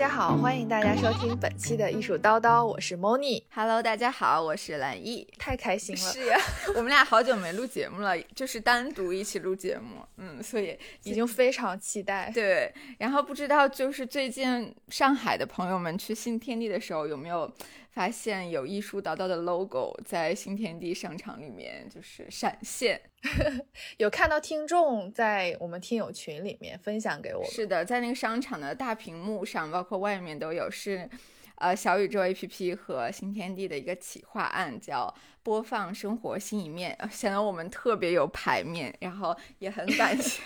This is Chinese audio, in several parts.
家好，欢迎大家收听本期的艺术叨叨，我是 Moni。Hello，大家好，我是蓝奕。太开心了，是呀，我们俩好久没录节目了，就是单独一起录节目，嗯，所以已经非常期待。对，然后不知道就是最近上海的朋友们去新天地的时候有没有发现有艺术叨叨的 logo 在新天地商场里面就是闪现？有看到听众在我们听友群里面分享给我们，是的，在那个商场的大屏幕上，包括外面都有是。呃，小宇宙 APP 和新天地的一个企划案叫“播放生活新一面”，显得我们特别有排面。然后也很感谢，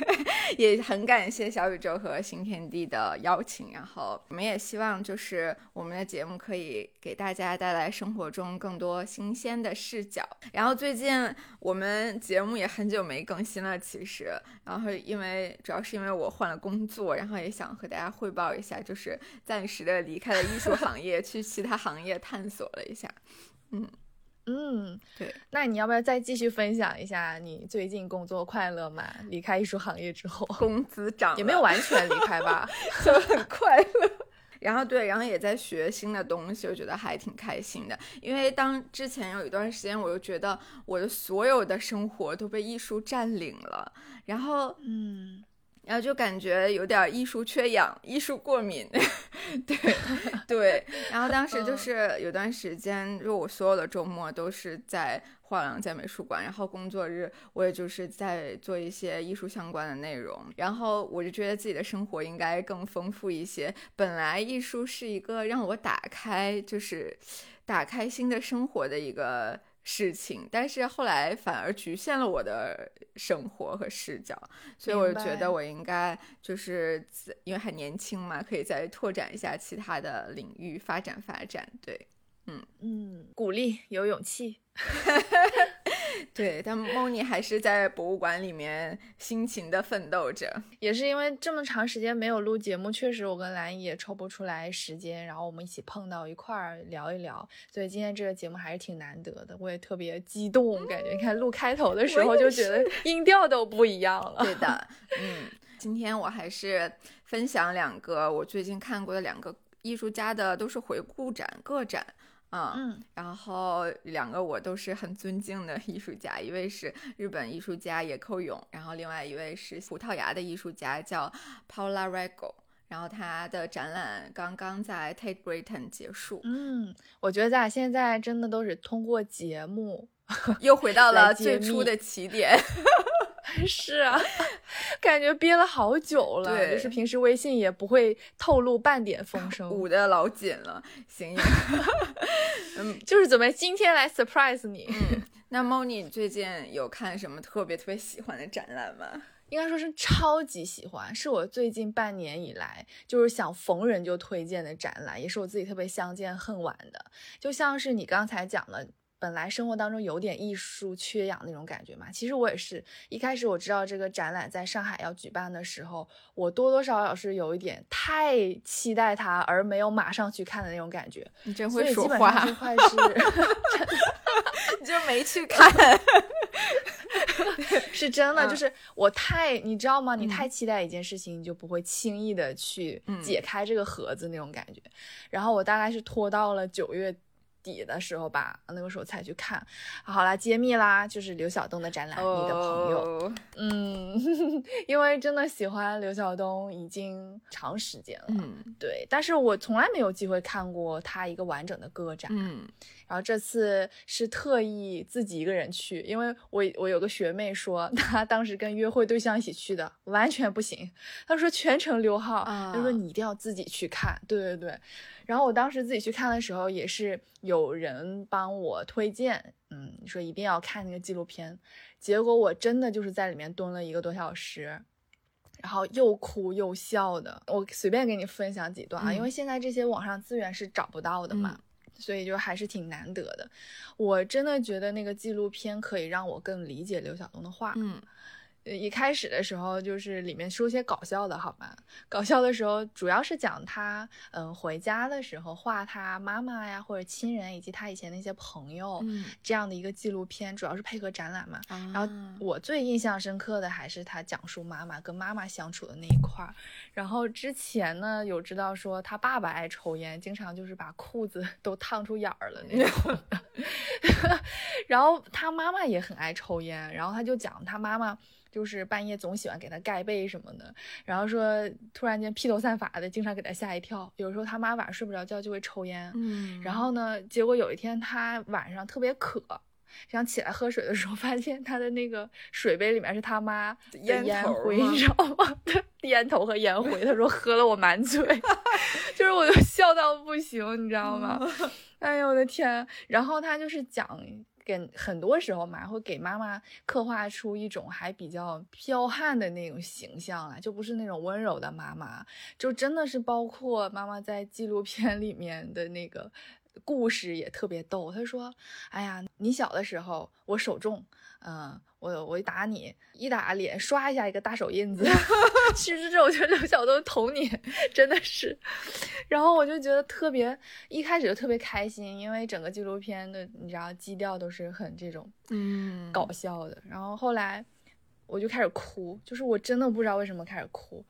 也很感谢小宇宙和新天地的邀请。然后我们也希望就是我们的节目可以给大家带来生活中更多新鲜的视角。然后最近我们节目也很久没更新了，其实，然后因为主要是因为我换了工作，然后也想和大家汇报一下，就是暂时的离开了艺术行业。去其他行业探索了一下，嗯嗯，对。那你要不要再继续分享一下你最近工作快乐吗？离开艺术行业之后，工资涨也没有完全离开吧，就很快乐。然后对，然后也在学新的东西，我觉得还挺开心的。因为当之前有一段时间，我就觉得我的所有的生活都被艺术占领了，然后嗯。然后就感觉有点艺术缺氧、艺术过敏，对对。然后当时就是有段时间，就我所有的周末都是在画廊、在美术馆，然后工作日我也就是在做一些艺术相关的内容。然后我就觉得自己的生活应该更丰富一些。本来艺术是一个让我打开，就是打开新的生活的一个。事情，但是后来反而局限了我的生活和视角，所以我就觉得我应该就是因为还年轻嘛，可以再拓展一下其他的领域发展发展。对，嗯嗯，鼓励有勇气。对，但梦妮还是在博物馆里面辛勤的奋斗着。也是因为这么长时间没有录节目，确实我跟兰也抽不出来时间，然后我们一起碰到一块儿聊一聊，所以今天这个节目还是挺难得的。我也特别激动，感觉你看录开头的时候就觉得音调都不一样了。对的，嗯，今天我还是分享两个我最近看过的两个艺术家的，都是回顾展个展。嗯，然后两个我都是很尊敬的艺术家，一位是日本艺术家野寇勇，然后另外一位是葡萄牙的艺术家叫 Paula Rego，然后他的展览刚刚在 Tate Britain 结束。嗯，我觉得咱俩现在真的都是通过节目又回到了最初的起点。是啊，感觉憋了好久了，对，就是平时微信也不会透露半点风声，捂得老紧了。行，嗯，就是准备今天来 surprise 你。嗯，那 Moni 最近有看什么特别特别喜欢的展览吗？应该说是超级喜欢，是我最近半年以来就是想逢人就推荐的展览，也是我自己特别相见恨晚的。就像是你刚才讲的。本来生活当中有点艺术缺氧那种感觉嘛，其实我也是一开始我知道这个展览在上海要举办的时候，我多多少少是有一点太期待它而没有马上去看的那种感觉。你真会说话，你就没去 看，是真的，就是我太你知道吗？你太期待一件事情，你就不会轻易的去解开这个盒子那种感觉。然后我大概是拖到了九月。底的时候吧，那个时候才去看。好啦，揭秘啦，就是刘晓东的展览，你的朋友。嗯，因为真的喜欢刘晓东已经长时间了。嗯，对，但是我从来没有机会看过他一个完整的个展。嗯，然后这次是特意自己一个人去，因为我我有个学妹说，她当时跟约会对象一起去的，完全不行。她说全程溜号，她说你一定要自己去看。对对对。然后我当时自己去看的时候，也是有人帮我推荐，嗯，说一定要看那个纪录片。结果我真的就是在里面蹲了一个多小时，然后又哭又笑的。我随便给你分享几段啊，因为现在这些网上资源是找不到的嘛，所以就还是挺难得的。我真的觉得那个纪录片可以让我更理解刘晓东的话。嗯。一开始的时候，就是里面说些搞笑的，好吗？搞笑的时候，主要是讲他，嗯，回家的时候画他妈妈呀，或者亲人，以及他以前那些朋友，这样的一个纪录片，主要是配合展览嘛。然后我最印象深刻的还是他讲述妈妈跟妈妈相处的那一块儿。然后之前呢，有知道说他爸爸爱抽烟，经常就是把裤子 都烫出眼儿了那种。然后他妈妈也很爱抽烟，然后他就讲他妈妈。就是半夜总喜欢给他盖被什么的，然后说突然间披头散发的，经常给他吓一跳。有时候他妈晚上睡不着觉就会抽烟，嗯，然后呢，结果有一天他晚上特别渴，想起来喝水的时候，发现他的那个水杯里面是他妈的烟灰，你知道吗？烟头和烟灰。他说喝了我满嘴，就是我就笑到不行，你知道吗？哎呦我的天！然后他就是讲。给很多时候嘛，会给妈妈刻画出一种还比较彪悍的那种形象来，就不是那种温柔的妈妈，就真的是包括妈妈在纪录片里面的那个故事也特别逗。她说：“哎呀，你小的时候我手重。”嗯，我我一打你，一打脸，刷一下一个大手印子。其实这我觉得刘晓东捅你真的是，然后我就觉得特别，一开始就特别开心，因为整个纪录片的你知道基调都是很这种嗯搞笑的。然后后来我就开始哭，就是我真的不知道为什么开始哭。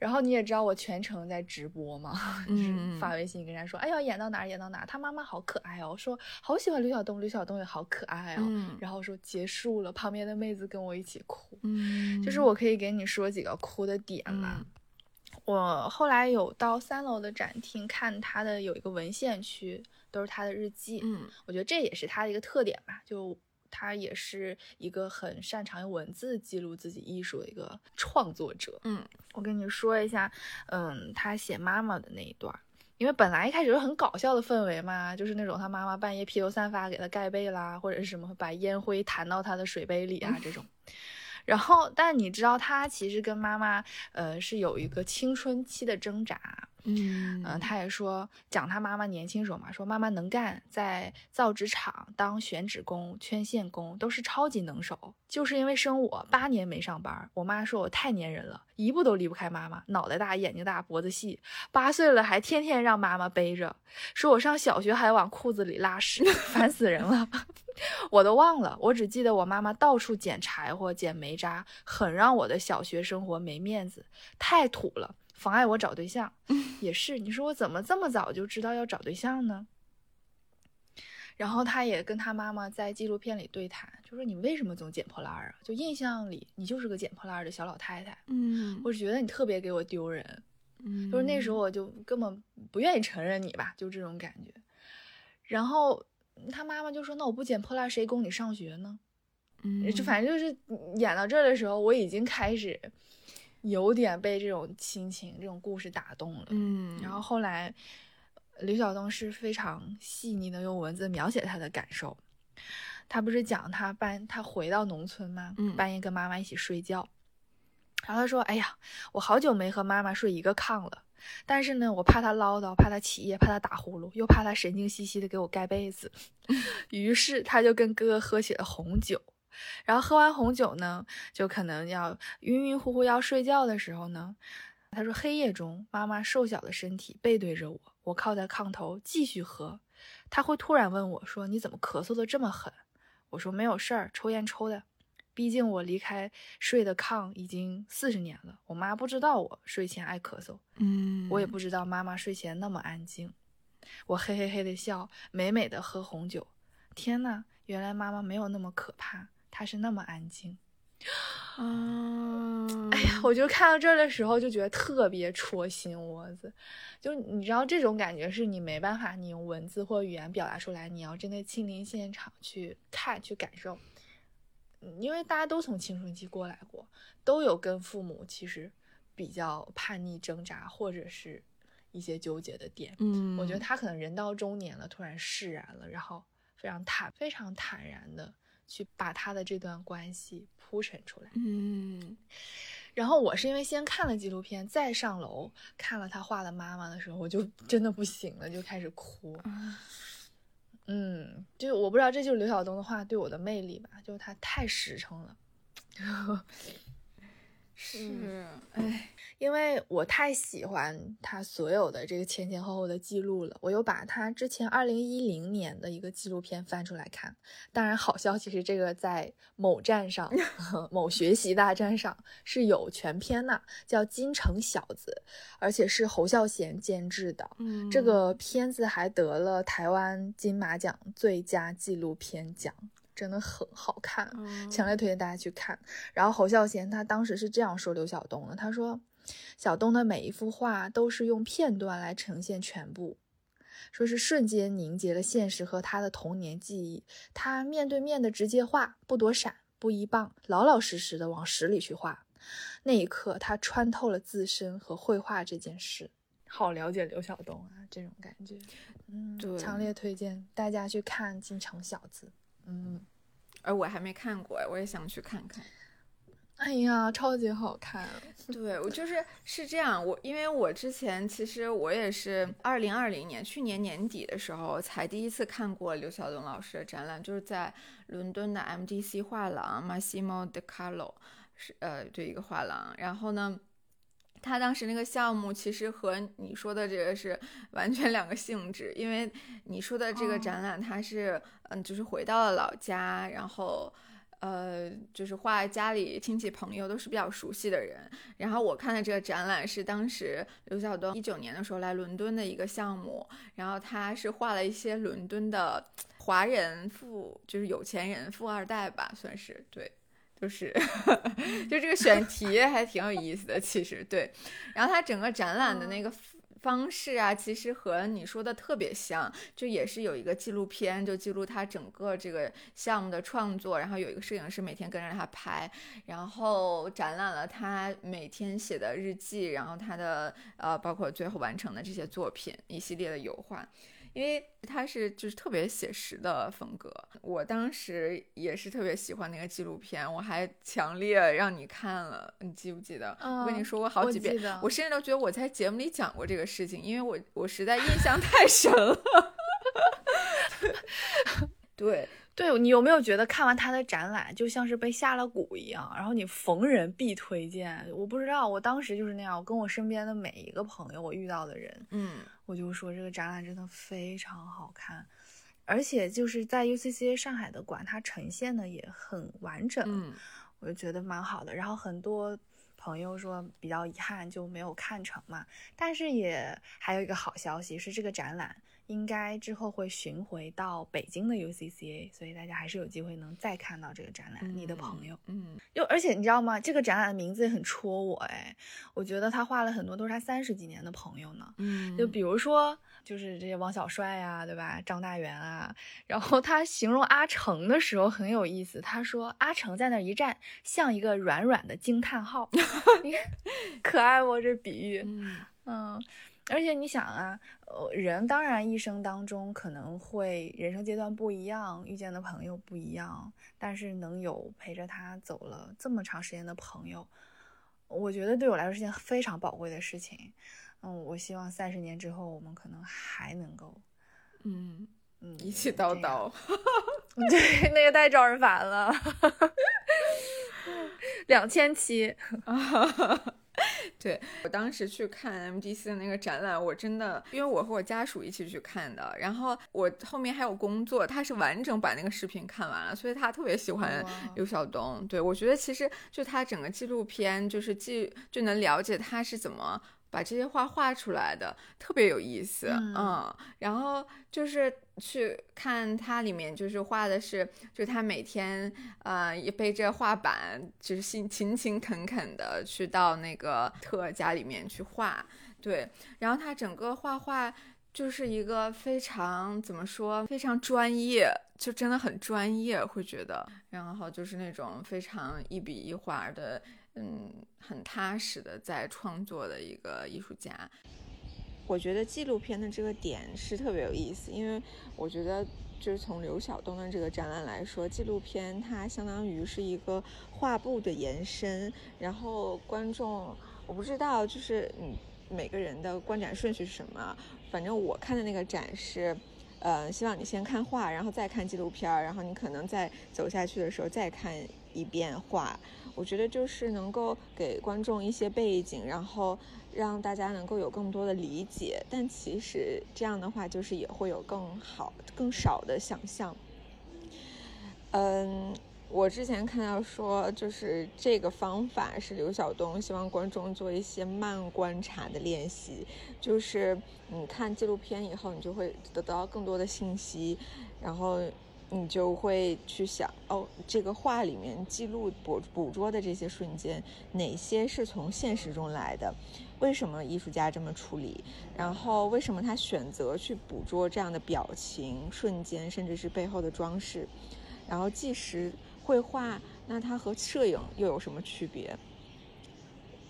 然后你也知道我全程在直播嘛，就是发微信跟人家说，哎呀，演到哪儿演到哪儿，他妈妈好可爱哦，说好喜欢刘晓东，刘晓东也好可爱哦。然后说结束了，旁边的妹子跟我一起哭，就是我可以给你说几个哭的点嘛。我后来有到三楼的展厅看他的有一个文献区，都是他的日记，嗯，我觉得这也是他的一个特点吧，就。他也是一个很擅长用文字记录自己艺术的一个创作者。嗯，我跟你说一下，嗯，他写妈妈的那一段，因为本来一开始是很搞笑的氛围嘛，就是那种他妈妈半夜披头散发给他盖被啦，或者是什么把烟灰弹到他的水杯里啊这种。然后，但你知道他其实跟妈妈，呃，是有一个青春期的挣扎。嗯嗯，他也说讲他妈妈年轻时候嘛，说妈妈能干，在造纸厂当选纸工、圈线工都是超级能手。就是因为生我八年没上班，我妈说我太粘人了，一步都离不开妈妈，脑袋大、眼睛大、脖子细，八岁了还天天让妈妈背着，说我上小学还往裤子里拉屎，烦死人了。我都忘了，我只记得我妈妈到处捡柴火、捡煤渣，很让我的小学生活没面子，太土了。妨碍我找对象，也是。你说我怎么这么早就知道要找对象呢？然后他也跟他妈妈在纪录片里对谈，就说你为什么总捡破烂啊？就印象里你就是个捡破烂的小老太太。嗯，我觉得你特别给我丢人。嗯，就是那时候我就根本不愿意承认你吧，就这种感觉。然后他妈妈就说：“那我不捡破烂，谁供你上学呢？”嗯，就反正就是演到这儿的时候，我已经开始。有点被这种亲情、这种故事打动了，嗯，然后后来，刘晓东是非常细腻的用文字描写他的感受。他不是讲他半他回到农村吗？嗯，半夜跟妈妈一起睡觉，然后他说：“哎呀，我好久没和妈妈睡一个炕了，但是呢，我怕他唠叨，怕他起夜，怕他打呼噜，又怕他神经兮兮的给我盖被子，于是他就跟哥哥喝起了红酒。”然后喝完红酒呢，就可能要晕晕乎乎要睡觉的时候呢，他说黑夜中，妈妈瘦小的身体背对着我，我靠在炕头继续喝。他会突然问我说：“你怎么咳嗽的这么狠？”我说：“没有事儿，抽烟抽的。毕竟我离开睡的炕已经四十年了，我妈不知道我睡前爱咳嗽，嗯，我也不知道妈妈睡前那么安静。我嘿嘿嘿的笑，美美的喝红酒。天呐，原来妈妈没有那么可怕。”他是那么安静，啊，哎呀，我就看到这儿的时候就觉得特别戳心窝子，就你知道这种感觉是你没办法，你用文字或语言表达出来，你要真的亲临现场去看去感受，因为大家都从青春期过来过，都有跟父母其实比较叛逆挣扎或者是一些纠结的点，嗯，我觉得他可能人到中年了，突然释然了，然后非常坦非常坦然的。去把他的这段关系铺陈出来，嗯，然后我是因为先看了纪录片，再上楼看了他画的妈妈的时候，我就 真的不行了，就开始哭。嗯，就我不知道这就是刘晓东的画对我的魅力吧，就是他太实诚了，是，哎。因为我太喜欢他所有的这个前前后后的记录了，我又把他之前二零一零年的一个纪录片翻出来看。当然，好消息是这个在某站上、某学习大站上是有全片的，叫《金城小子》，而且是侯孝贤监制的。嗯，这个片子还得了台湾金马奖最佳纪录片奖。真的很好看，强烈推荐大家去看。然后侯孝贤他当时是这样说刘晓东的，他说：“小东的每一幅画都是用片段来呈现全部，说是瞬间凝结了现实和他的童年记忆。他面对面的直接画，不躲闪，不依傍，老老实实的往实里去画。那一刻，他穿透了自身和绘画这件事。好了解刘晓东啊，这种感觉，嗯，强烈推荐大家去看《京城小子》。”嗯，而我还没看过，我也想去看看。哎呀，超级好看！对我就是是这样，我因为我之前其实我也是二零二零年去年年底的时候才第一次看过刘晓东老师的展览，就是在伦敦的 MDC 画廊 Massimo De Carlo 是呃这一个画廊，然后呢。他当时那个项目其实和你说的这个是 完全两个性质，因为你说的这个展览，它是嗯，就是回到了老家，然后呃，就是画家里亲戚朋友都是比较熟悉的人。然后我看的这个展览是当时刘晓东一九年的时候来伦敦的一个项目，然后他是画了一些伦敦的华人富，就是有钱人富二代吧，算是对。就是，就这个选题还挺有意思的，其实对。然后它整个展览的那个方式啊，其实和你说的特别像，就也是有一个纪录片，就记录他整个这个项目的创作，然后有一个摄影师每天跟着他拍，然后展览了他每天写的日记，然后他的呃，包括最后完成的这些作品，一系列的油画。因为他是就是特别写实的风格，我当时也是特别喜欢那个纪录片，我还强烈让你看了，你记不记得？我跟你说过好几遍，我甚至都觉得我在节目里讲过这个事情，因为我我实在印象太深了。对。对你有没有觉得看完他的展览就像是被下了蛊一样，然后你逢人必推荐？我不知道，我当时就是那样，我跟我身边的每一个朋友，我遇到的人，嗯，我就说这个展览真的非常好看，而且就是在 UCCA 上海的馆，它呈现的也很完整，嗯，我就觉得蛮好的。然后很多朋友说比较遗憾就没有看成嘛，但是也还有一个好消息是这个展览。应该之后会巡回到北京的 UCCA，所以大家还是有机会能再看到这个展览。你的朋友，嗯，就而且你知道吗？这个展览的名字也很戳我，哎，我觉得他画了很多都是他三十几年的朋友呢。嗯，就比如说，就是这些王小帅呀，对吧？张大元啊，然后他形容阿成的时候很有意思，他说阿成在那一站像一个软软的惊叹号，你看可爱不？这比喻，嗯。而且你想啊，呃，人当然一生当中可能会人生阶段不一样，遇见的朋友不一样，但是能有陪着他走了这么长时间的朋友，我觉得对我来说是件非常宝贵的事情。嗯，我希望三十年之后我们可能还能够，嗯嗯，一起叨叨。对，那个太招人烦了。两千七。对我当时去看 MDC 的那个展览，我真的，因为我和我家属一起去看的，然后我后面还有工作，他是完整把那个视频看完了，所以他特别喜欢刘晓东。对我觉得其实就他整个纪录片，就是记就能了解他是怎么。把这些画画出来的特别有意思，嗯，然后就是去看它里面就是画的是，就他每天呃也背着画板，就是辛勤勤恳恳的去到那个特家里面去画，对，然后他整个画画就是一个非常怎么说非常专业，就真的很专业会觉得，然后就是那种非常一笔一画的。嗯，很踏实的在创作的一个艺术家。我觉得纪录片的这个点是特别有意思，因为我觉得就是从刘晓东的这个展览来说，纪录片它相当于是一个画布的延伸。然后观众，我不知道就是嗯每个人的观展顺序是什么，反正我看的那个展是，呃，希望你先看画，然后再看纪录片，然后你可能在走下去的时候再看。一遍画，我觉得就是能够给观众一些背景，然后让大家能够有更多的理解。但其实这样的话，就是也会有更好、更少的想象。嗯。我之前看到说，就是这个方法是刘晓东希望观众做一些慢观察的练习，就是你看纪录片以后，你就会得到更多的信息，然后你就会去想，哦，这个画里面记录捕捕捉的这些瞬间，哪些是从现实中来的？为什么艺术家这么处理？然后为什么他选择去捕捉这样的表情瞬间，甚至是背后的装饰？然后即时。绘画，那它和摄影又有什么区别？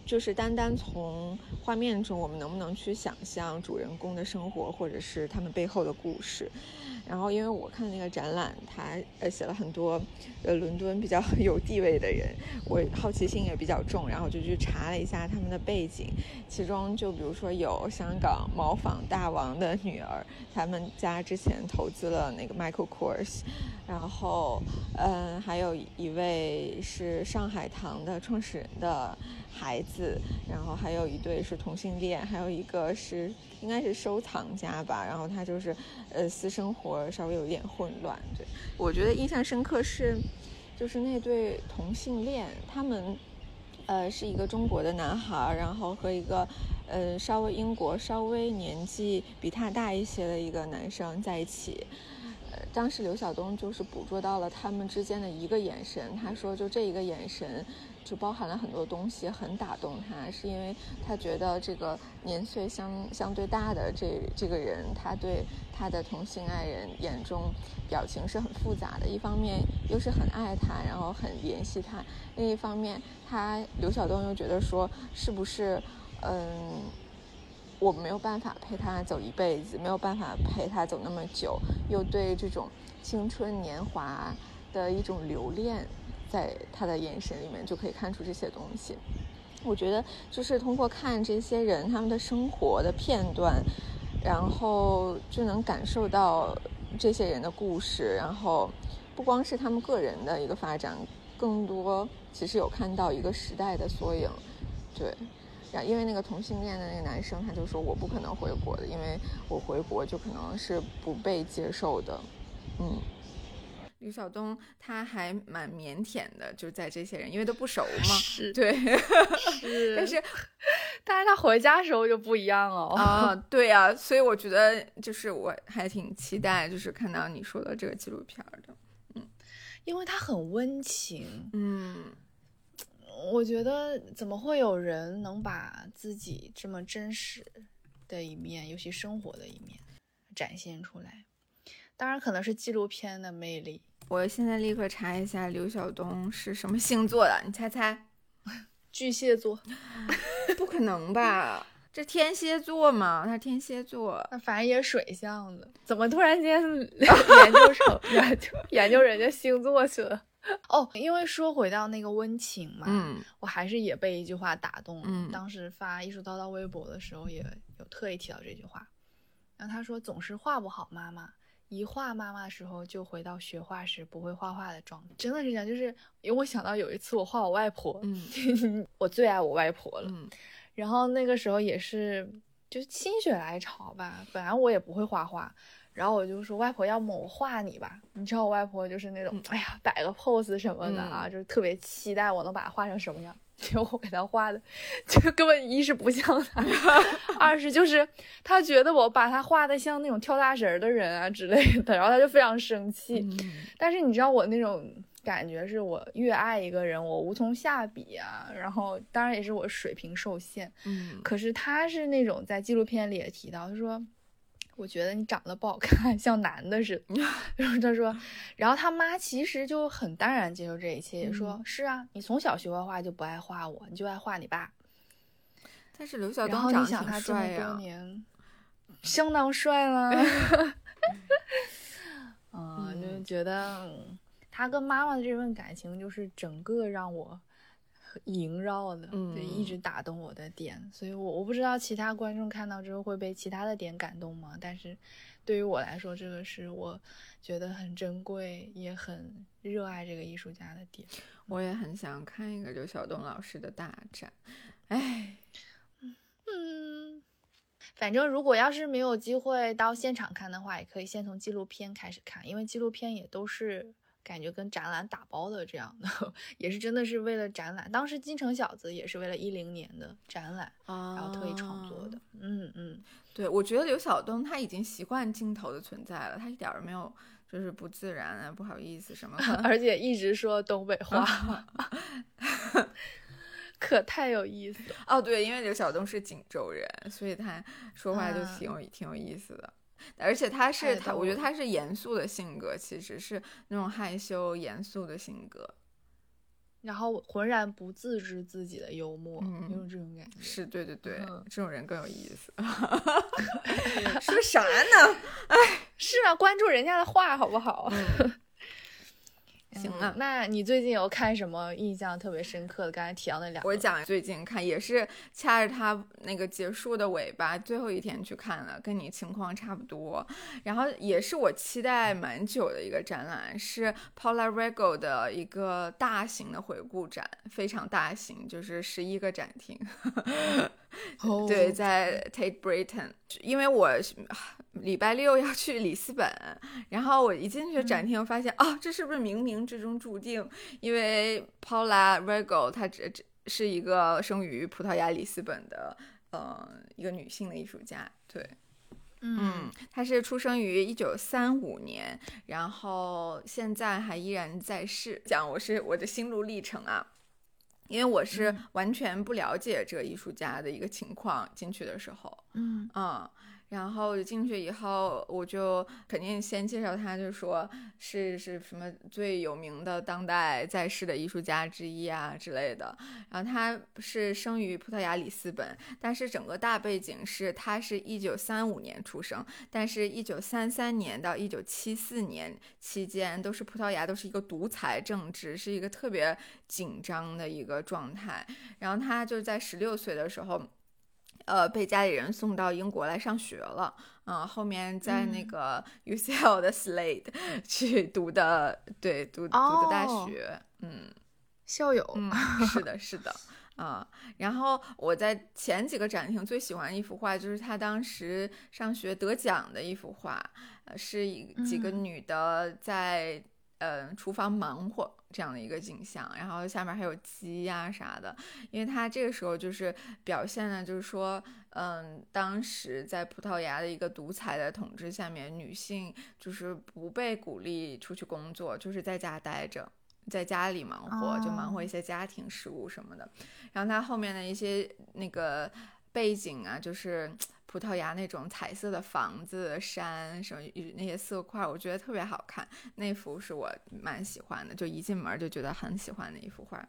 就是单单从画面中，我们能不能去想象主人公的生活，或者是他们背后的故事？然后，因为我看那个展览，他呃写了很多呃伦敦比较 有地位的人，我好奇心也比较重，然后就去查了一下他们的背景。其中就比如说有香港毛纺大王的女儿，他们家之前投资了那个 Michael Kors，然后嗯，还有一位是上海堂的创始人的。孩子，然后还有一对是同性恋，还有一个是应该是收藏家吧。然后他就是，呃，私生活稍微有一点混乱。对我觉得印象深刻是，就是那对同性恋，他们，呃，是一个中国的男孩，然后和一个，呃，稍微英国稍微年纪比他大一些的一个男生在一起。呃，当时刘晓东就是捕捉到了他们之间的一个眼神，他说就这一个眼神。就包含了很多东西，很打动他，是因为他觉得这个年岁相相对大的这这个人，他对他的同性爱人眼中表情是很复杂的。一方面又是很爱他，然后很怜惜他；另一方面，他刘晓东又觉得说，是不是嗯，我没有办法陪他走一辈子，没有办法陪他走那么久，又对这种青春年华的一种留恋。在他的眼神里面就可以看出这些东西。我觉得就是通过看这些人他们的生活的片段，然后就能感受到这些人的故事。然后不光是他们个人的一个发展，更多其实有看到一个时代的缩影。对，然因为那个同性恋的那个男生他就说我不可能回国的，因为我回国就可能是不被接受的。嗯。刘晓东他还蛮腼腆的，就在这些人，因为都不熟嘛。是，对，是。但是，但是他回家时候就不一样哦。啊，对呀，所以我觉得就是我还挺期待，就是看到你说的这个纪录片的。嗯，因为他很温情。嗯，我觉得怎么会有人能把自己这么真实的一面，尤其生活的一面展现出来？当然，可能是纪录片的魅力。我现在立刻查一下刘晓东是什么星座的，你猜猜？巨蟹座？不可能吧？这天蝎座嘛，他天蝎座，那反正也水象的，怎么突然间 研究成研究研究人家星座去了？哦，因为说回到那个温情嘛，嗯，我还是也被一句话打动了。嗯，当时发艺术叨叨微博的时候，也有特意提到这句话。然后他说：“总是画不好，妈妈。”一画妈妈的时候，就回到学画时不会画画的状态。真的是这样，就是因为我想到有一次我画我外婆，嗯，我最爱我外婆了，嗯，然后那个时候也是就是心血来潮吧，本来我也不会画画，然后我就说外婆，要么我画你吧。你知道我外婆就是那种，哎呀，摆个 pose 什么的啊，就是特别期待我能把它画成什么样。结 果我给他画的，就根本一是不像他，二是就是他觉得我把他画的像那种跳大神的人啊之类的，然后他就非常生气。但是你知道我那种感觉是我越爱一个人，我无从下笔啊。然后当然也是我水平受限。嗯，可是他是那种在纪录片里也提到，他说。我觉得你长得不好看，像男的似的。然后他说，然后他妈其实就很淡然接受这一切，说是啊，你从小学画画就不爱画我，你就爱画你爸。但是刘晓东长得挺帅呀，相当帅了。嗯，就觉得他跟妈妈的这份感情，就是整个让我。萦绕的，就一直打动我的点，所以我我不知道其他观众看到之后会被其他的点感动吗？但是，对于我来说，这个是我觉得很珍贵，也很热爱这个艺术家的点。我也很想看一个刘晓东老师的大展，哎，嗯，反正如果要是没有机会到现场看的话，也可以先从纪录片开始看，因为纪录片也都是。感觉跟展览打包的这样的，也是真的是为了展览。当时《京城小子》也是为了一零年的展览，然后特意创作的。嗯嗯，对，我觉得刘晓东他已经习惯镜头的存在了，他一点儿没有就是不自然啊，不好意思什么，而且一直说东北话，可太有意思哦。对，因为刘晓东是锦州人，所以他说话就挺有挺有意思的。而且他是他，我觉得他是严肃的性格，其实是那种害羞严肃的性格，然后浑然不自知自己的幽默，有这种感觉。是对对对，这种人更有意思。说啥呢？哎，是啊，关注人家的话好不好？行啊，那你最近有看什么印象特别深刻的？刚才提到那两，我讲最近看也是掐着它那个结束的尾巴，最后一天去看了，跟你情况差不多。然后也是我期待蛮久的一个展览，是 Paula Rego 的一个大型的回顾展，非常大型，就是十一个展厅。对，在 Tate Britain，因为我礼拜六要去里斯本，然后我一进去展厅，发现哦，这是不是冥冥之中注定？因为 Paula Rego 她这这是一个生于葡萄牙里斯本的呃一个女性的艺术家，对，嗯，她是出生于一九三五年，然后现在还依然在世。讲我是我的心路历程啊。因为我是完全不了解这个艺术家的一个情况，进去的时候，嗯嗯。然后进去以后，我就肯定先介绍他，就说是是什么最有名的当代在世的艺术家之一啊之类的。然后他是生于葡萄牙里斯本，但是整个大背景是他是一九三五年出生，但是一九三三年到一九七四年期间都是葡萄牙都是一个独裁政治，是一个特别紧张的一个状态。然后他就在十六岁的时候。呃，被家里人送到英国来上学了，嗯，后面在那个 UCL 的 Slade 去读的，对，读读的大学，嗯，校友，嗯，是的，是的，啊，然后我在前几个展厅最喜欢一幅画，就是他当时上学得奖的一幅画，呃，是几个女的在。嗯，厨房忙活这样的一个景象，然后下面还有鸡呀啥的，因为他这个时候就是表现的，就是说，嗯，当时在葡萄牙的一个独裁的统治下面，女性就是不被鼓励出去工作，就是在家待着，在家里忙活，就忙活一些家庭事务什么的。然后他后面的一些那个背景啊，就是。葡萄牙那种彩色的房子、山什么那些色块，我觉得特别好看。那幅是我蛮喜欢的，就一进门就觉得很喜欢的一幅画。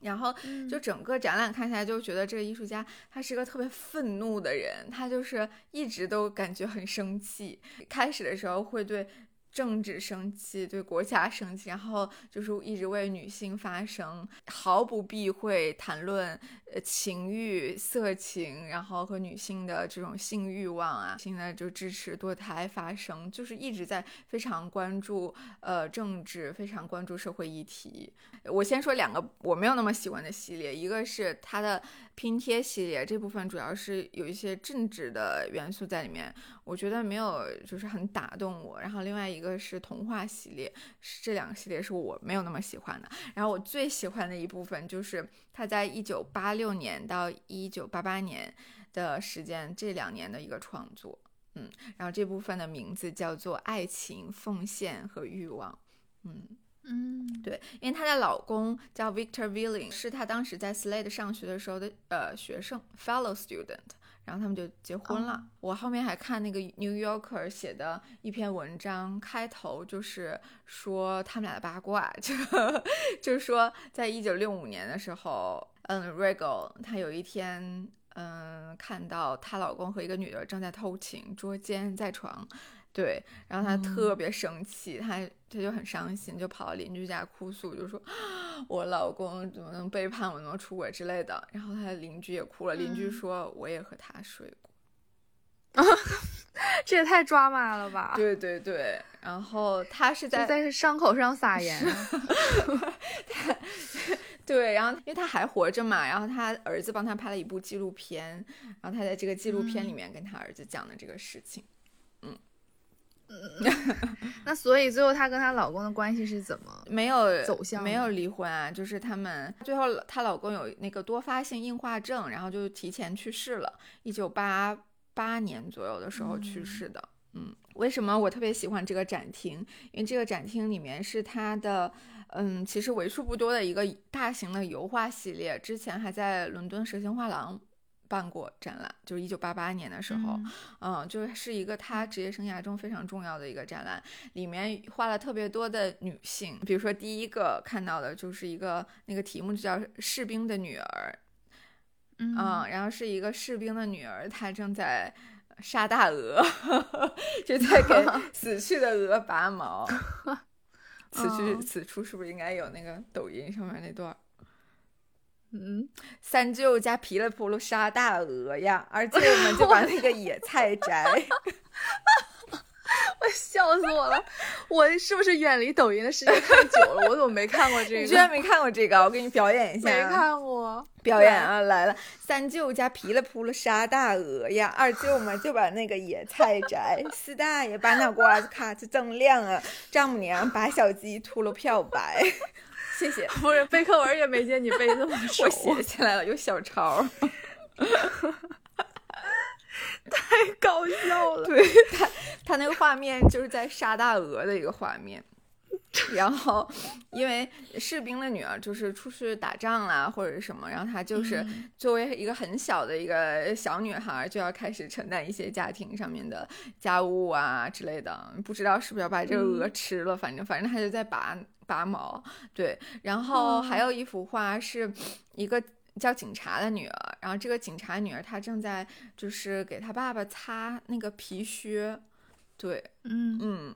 然后就整个展览看下来，就觉得这个艺术家他是个特别愤怒的人，他就是一直都感觉很生气。开始的时候会对。政治生气，对国家生气，然后就是一直为女性发声，毫不避讳谈论呃情欲、色情，然后和女性的这种性欲望啊，现在就支持堕胎发生，就是一直在非常关注呃政治，非常关注社会议题。我先说两个我没有那么喜欢的系列，一个是他的拼贴系列，这部分主要是有一些政治的元素在里面，我觉得没有就是很打动我。然后另外一个是童话系列，是这两个系列是我没有那么喜欢的。然后我最喜欢的一部分就是他在一九八六年到一九八八年的时间这两年的一个创作，嗯，然后这部分的名字叫做《爱情、奉献和欲望》，嗯。嗯，对，因为她的老公叫 Victor Villing，是她当时在 Slade 上学的时候的呃学生 fellow student，然后他们就结婚了。我后面还看那个 New Yorker 写的一篇文章，开头就是说他们俩的八卦，就就是说在一九六五年的时候，嗯，Regal 她有一天嗯看到她老公和一个女的正在偷情捉奸在床。对，然后她特别生气，她她就很伤心，就跑到邻居家哭诉，就说 我老公怎么能背叛我，怎么出轨之类的。然后她的邻居也哭了，邻居说我也和他睡过。这也太抓马了吧？对对对，然后他是在在伤口上撒盐。对，然后因为他还活着嘛，然后他儿子帮他拍了一部纪录片，然后他在这个纪录片里面跟他儿子讲的这个事情。嗯嗯，那所以最后她跟她老公的关系是怎么 没有走向？没有离婚啊，就是他们最后她老公有那个多发性硬化症，然后就提前去世了，一九八八年左右的时候去世的。嗯，为什么我特别喜欢这个展厅？因为这个展厅里面是他的。嗯，其实为数不多的一个大型的油画系列，之前还在伦敦蛇形画廊办过展览，就是一九八八年的时候，嗯，就是一个他职业生涯中非常重要的一个展览，里面画了特别多的女性，比如说第一个看到的就是一个那个题目就叫《士兵的女儿》，嗯，然后是一个士兵的女儿，她正在杀大鹅，就在给 死去的鹅拔毛。此去此处是不是应该有那个抖音上面那段？嗯，三舅家皮了扑噜杀大鹅呀，二舅 们就把那个野菜摘。我笑死我了！我是不是远离抖音的时间太久了？我怎么没看过这个？你居然没看过这个？我给你表演一下。没看过。表演啊，来了！三舅家皮了扑了杀大鹅呀，二舅嘛就把那个野菜摘，四大爷把脑瓜子咔子锃亮啊，丈母娘把小鸡秃噜漂白。谢谢。不是背课文也没见你背这么熟。我写起来了，有小抄。太搞笑了，对他，他那个画面就是在杀大鹅的一个画面，然后因为士兵的女儿就是出去打仗啦或者什么，然后她就是作为一个很小的一个小女孩，就要开始承担一些家庭上面的家务啊之类的，不知道是不是要把这个鹅吃了，反正反正她就在拔拔毛，对，然后还有一幅画是一个。叫警察的女儿，然后这个警察女儿她正在就是给她爸爸擦那个皮靴，对，嗯嗯，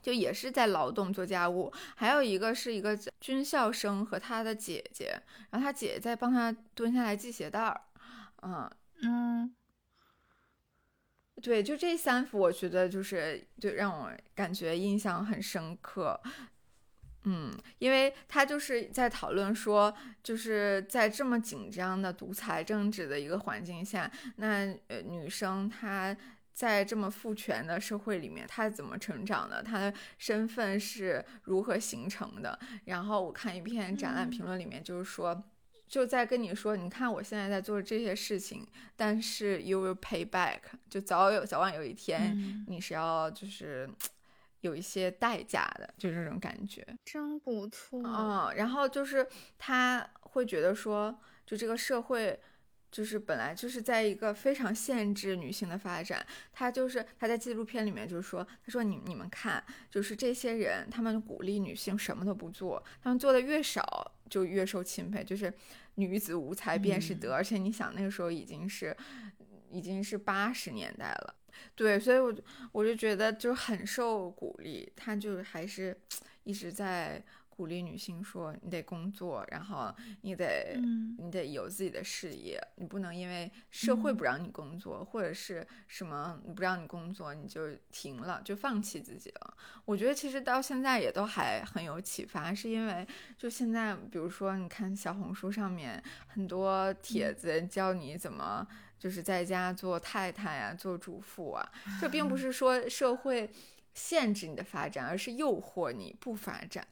就也是在劳动做家务。还有一个是一个军校生和他的姐姐，然后他姐姐在帮他蹲下来系鞋带儿，嗯嗯，对，就这三幅，我觉得就是就让我感觉印象很深刻。嗯，因为他就是在讨论说，就是在这么紧张的独裁政治的一个环境下，那呃女生她在这么父权的社会里面，她怎么成长的？她的身份是如何形成的？然后我看一篇展览评论里面就是说，就在跟你说，你看我现在在做这些事情，但是 you will pay back，就早有早晚有一天你是要就是。有一些代价的，就这种感觉，真不错。嗯，然后就是他会觉得说，就这个社会，就是本来就是在一个非常限制女性的发展。他就是他在纪录片里面就是说，他说你你们看，就是这些人，他们鼓励女性什么都不做，他们做的越少就越受钦佩，就是女子无才便是德。而且你想那个时候已经是已经是八十年代了。对，所以，我就我就觉得就很受鼓励，他就还是一直在鼓励女性说，你得工作，然后你得，你得有自己的事业，你不能因为社会不让你工作，或者是什么不让你工作，你就停了，就放弃自己了。我觉得其实到现在也都还很有启发，是因为就现在，比如说你看小红书上面很多帖子教你怎么。就是在家做太太啊，做主妇啊，这并不是说社会限制你的发展，而是诱惑你不发展。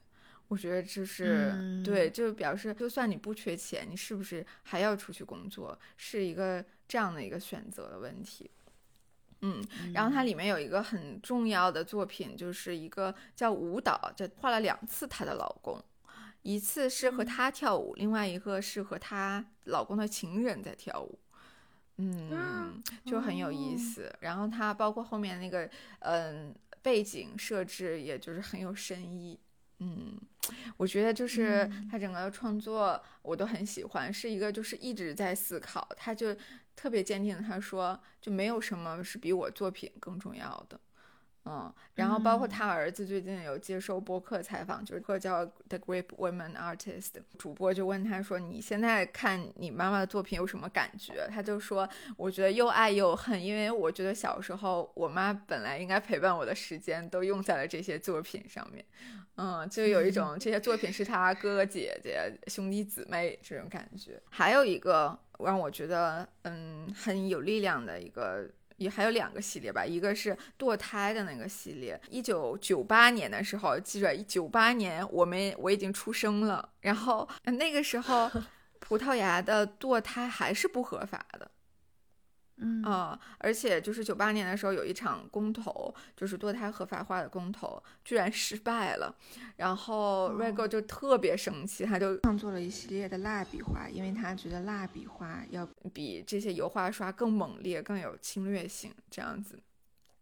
我觉得这是对，就表示就算你不缺钱，你是不是还要出去工作，是一个这样的一个选择的问题。嗯，然后它里面有一个很重要的作品，就是一个叫舞蹈，就画了两次她的老公，一次是和她跳舞，另外一个是和她老公的情人在跳舞。嗯，就很有意思。然后它包括后面那个，嗯，背景设置，也就是很有深意。嗯，我觉得就是他整个创作我都很喜欢，是一个就是一直在思考。他就特别坚定，他说就没有什么是比我作品更重要的。嗯，然后包括他儿子最近有接受播客采访，就是叫 The Great Women Artist，主播就问他说：“你现在看你妈妈的作品有什么感觉？”他就说：“我觉得又爱又恨，因为我觉得小时候我妈本来应该陪伴我的时间都用在了这些作品上面，嗯，就有一种这些作品是他哥哥姐姐、兄弟姊妹这种感觉。还有一个让我觉得嗯很有力量的一个。”也还有两个系列吧，一个是堕胎的那个系列。一九九八年的时候，记着，九八年我们我已经出生了，然后那个时候，葡萄牙的堕胎还是不合法的。嗯啊，而且就是九八年的时候有一场公投，就是堕胎合法化的公投，居然失败了。然后 Rego 就特别生气，他就创作了一系列的蜡笔画，因为他觉得蜡笔画要比这些油画刷更猛烈、更有侵略性这样子。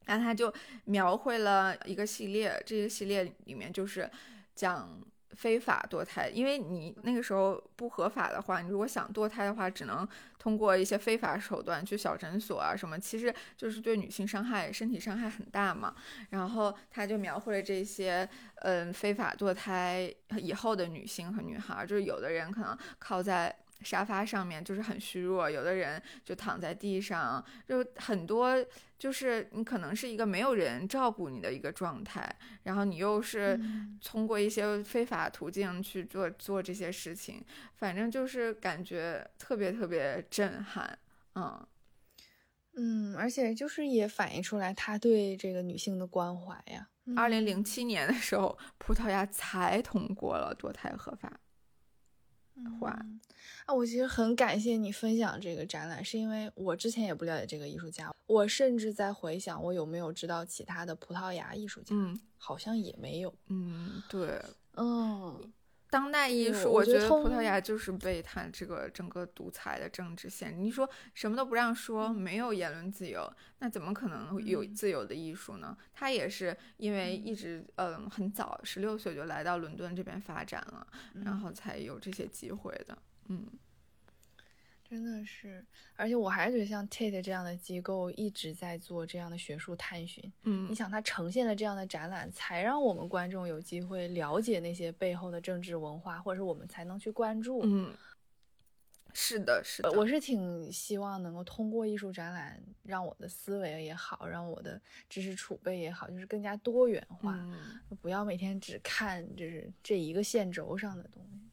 然后他就描绘了一个系列，这个系列里面就是讲。非法堕胎，因为你那个时候不合法的话，你如果想堕胎的话，只能通过一些非法手段去小诊所啊什么，其实就是对女性伤害、身体伤害很大嘛。然后他就描绘了这些，嗯，非法堕胎以后的女性和女孩，就是有的人可能靠在。沙发上面就是很虚弱，有的人就躺在地上，就很多，就是你可能是一个没有人照顾你的一个状态，然后你又是通过一些非法途径去做做这些事情，反正就是感觉特别特别震撼，嗯嗯，而且就是也反映出来他对这个女性的关怀呀。二零零七年的时候，葡萄牙才通过了堕胎合法化。啊，我其实很感谢你分享这个展览，是因为我之前也不了解这个艺术家，我甚至在回想我有没有知道其他的葡萄牙艺术家，嗯，好像也没有，嗯，对，嗯。当代艺术，我觉得葡萄牙就是被他这个整个独裁的政治限制。你说什么都不让说，没有言论自由，那怎么可能有自由的艺术呢？他也是因为一直嗯很早，十六岁就来到伦敦这边发展了，然后才有这些机会的。嗯。真的是，而且我还是觉得像 Tate 这样的机构一直在做这样的学术探寻。嗯，你想它呈现了这样的展览，才让我们观众有机会了解那些背后的政治文化，或者是我们才能去关注。嗯，是的，是的，我是挺希望能够通过艺术展览，让我的思维也好，让我的知识储备也好，就是更加多元化，不要每天只看就是这一个线轴上的东西。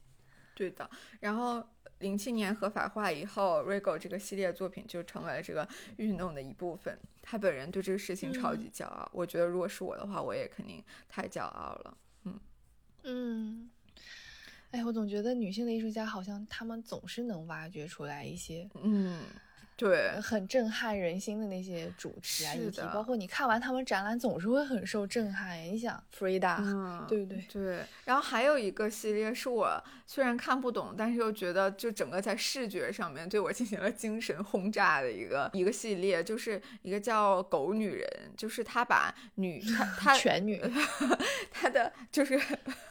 对的，然后。零七年合法化以后，Rego 这个系列作品就成为了这个运动的一部分。他本人对这个事情超级骄傲。我觉得如果是我的话，我也肯定太骄傲了。嗯嗯，哎，我总觉得女性的艺术家好像她们总是能挖掘出来一些嗯。对，很震撼人心的那些主题啊议题，包括你看完他们展览，总是会很受震撼。你想，Frida，对不对？对。然后还有一个系列是我虽然看不懂，但是又觉得就整个在视觉上面对我进行了精神轰炸的一个一个系列，就是一个叫“狗女人”，就是她把女她她 全女，她的就是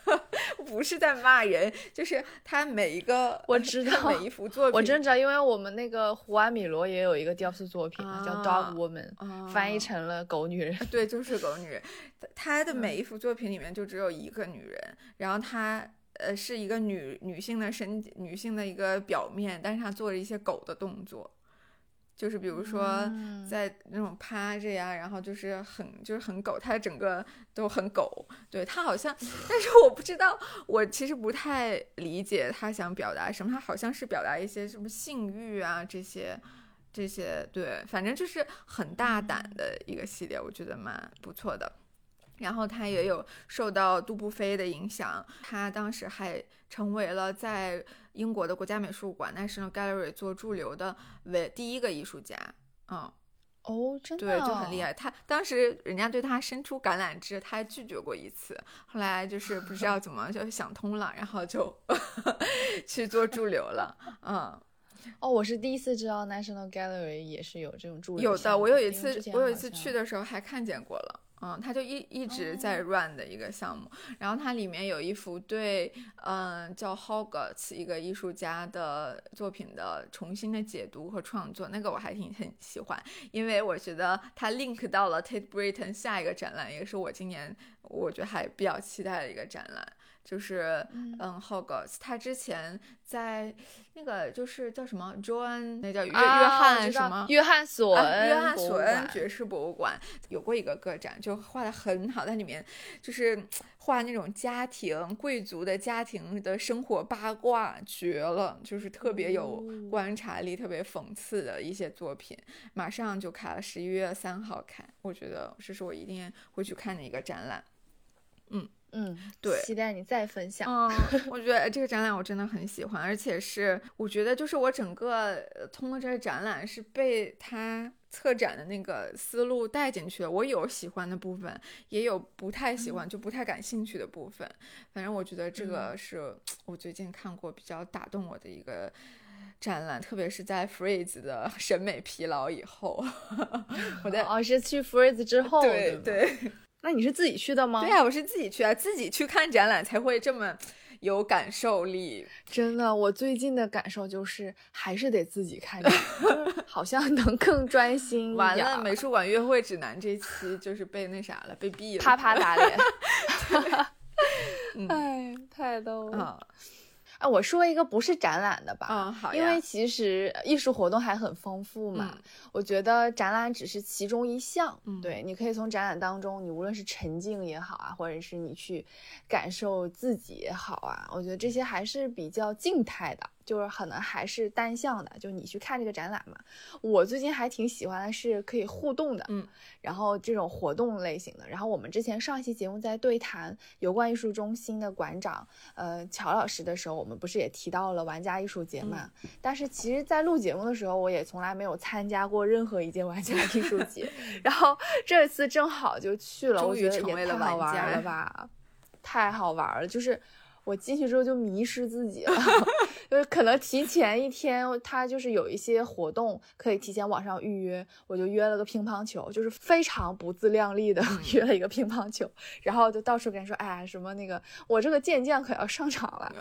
不是在骂人，就是她每一个我知道每一幅作品，我真知道，因为我们那个胡安米。罗也有一个雕塑作品叫《Dog Woman》，翻译成了“狗女人”。对，就是狗女人。她的每一幅作品里面就只有一个女人，然后她呃是一个女女性的身女性的一个表面，但是她做了一些狗的动作，就是比如说在那种趴着呀，然后就是很就是很狗，她整个都很狗。对她好像，但是我不知道，我其实不太理解她想表达什么。她好像是表达一些什么性欲啊这些。这些对，反正就是很大胆的一个系列，我觉得蛮不错的。然后他也有受到杜布菲的影响，他当时还成为了在英国的国家美术馆 National Gallery 做驻留的唯第一个艺术家。嗯，哦，真的，对，就很厉害。他当时人家对他伸出橄榄枝，他还拒绝过一次，后来就是不知道 怎么就想通了，然后就 去做驻留了。嗯。哦，我是第一次知道 National Gallery 也是有这种助理有的。我有一次，我有一次去的时候还看见过了。嗯，他就一一直在 run 的一个项目，然后它里面有一幅对，嗯，叫 Hogarth 一个艺术家的作品的重新的解读和创作，那个我还挺很喜欢，因为我觉得它 link 到了 Tate Britain 下一个展览，也是我今年我觉得还比较期待的一个展览。就是嗯，Hogarth，他之前在那个就是叫什么 John，那叫约约翰什么约翰索恩约翰索恩爵士博物馆有过一个个展，就画的很好，在里面就是画那种家庭贵族的家庭的生活八卦，绝了，就是特别有观察力、特别讽刺的一些作品。马上就开了，十一月三号开，我觉得这是我一定会去看的一个展览。嗯。嗯，对，期待你再分享。嗯，我觉得这个展览我真的很喜欢，而且是我觉得就是我整个通过这个展览是被他策展的那个思路带进去了。我有喜欢的部分，也有不太喜欢就不太感兴趣的部分。反正我觉得这个是我最近看过比较打动我的一个展览，特别是在 Freeze 的审美疲劳以后。我在哦，是去 Freeze 之后，对对。那你是自己去的吗？对呀，我是自己去啊，自己去看展览才会这么有感受力。真的，我最近的感受就是还是得自己看，好像能更专心。完了，美术馆约会指南这期就是被那啥了，被毙了，啪啪打脸。哎，太逗了。啊，我说一个不是展览的吧，嗯，好，因为其实艺术活动还很丰富嘛。我觉得展览只是其中一项，嗯对，你可以从展览当中，你无论是沉浸也好啊，或者是你去感受自己也好啊，我觉得这些还是比较静态的。就是可能还是单向的，就你去看这个展览嘛。我最近还挺喜欢的是可以互动的，嗯，然后这种活动类型的。然后我们之前上一期节目在对谈油罐艺术中心的馆长，呃，乔老师的时候，我们不是也提到了玩家艺术节嘛？但是其实，在录节目的时候，我也从来没有参加过任何一届玩家艺术节。然后这次正好就去了，我觉得也太好玩了吧，太好玩了，就是。我进去之后就迷失自己了，就是可能提前一天，他就是有一些活动可以提前网上预约，我就约了个乒乓球，就是非常不自量力的 约了一个乒乓球，然后就到处跟人说，哎，什么那个我这个健将可要上场了，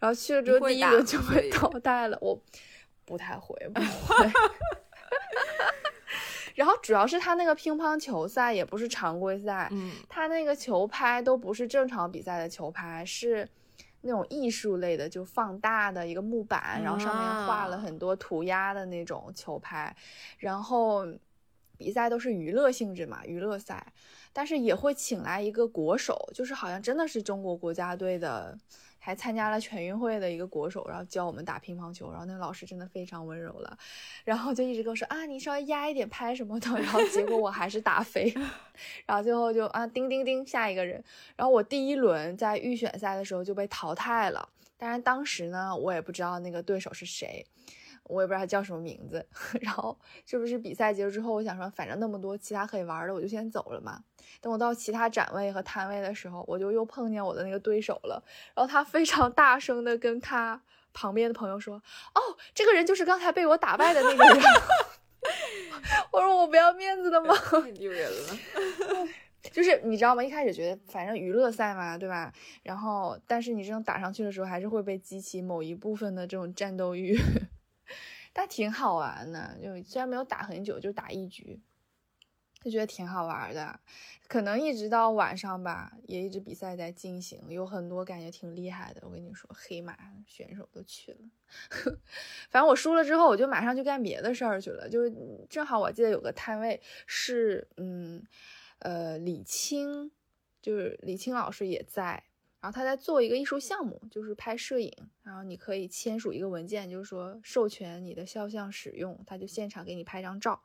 然后去了之后第一轮就被淘汰了，我不太会，不 会。然后主要是他那个乒乓球赛也不是常规赛，嗯，他那个球拍都不是正常比赛的球拍，是。那种艺术类的，就放大的一个木板，然后上面画了很多涂鸦的那种球拍，然后比赛都是娱乐性质嘛，娱乐赛，但是也会请来一个国手，就是好像真的是中国国家队的。还参加了全运会的一个国手，然后教我们打乒乓球，然后那个老师真的非常温柔了，然后就一直跟我说啊，你稍微压一点拍什么的，然后结果我还是打飞，然后最后就啊叮叮叮下一个人，然后我第一轮在预选赛的时候就被淘汰了，当然当时呢我也不知道那个对手是谁。我也不知道他叫什么名字，然后这不是比赛结束之后，我想说，反正那么多其他可以玩的，我就先走了嘛。等我到其他展位和摊位的时候，我就又碰见我的那个对手了。然后他非常大声的跟他旁边的朋友说：“哦，这个人就是刚才被我打败的那个人。”我说：“我不要面子的吗？”太丢人了。就是你知道吗？一开始觉得反正娱乐赛嘛，对吧？然后但是你这种打上去的时候，还是会被激起某一部分的这种战斗欲。但挺好玩的，就虽然没有打很久，就打一局，就觉得挺好玩的。可能一直到晚上吧，也一直比赛在进行，有很多感觉挺厉害的。我跟你说，黑马选手都去了。反正我输了之后，我就马上就干别的事儿去了。就是正好我记得有个摊位是，嗯，呃，李青，就是李青老师也在。然后他在做一个艺术项目，就是拍摄影。然后你可以签署一个文件，就是说授权你的肖像使用，他就现场给你拍张照，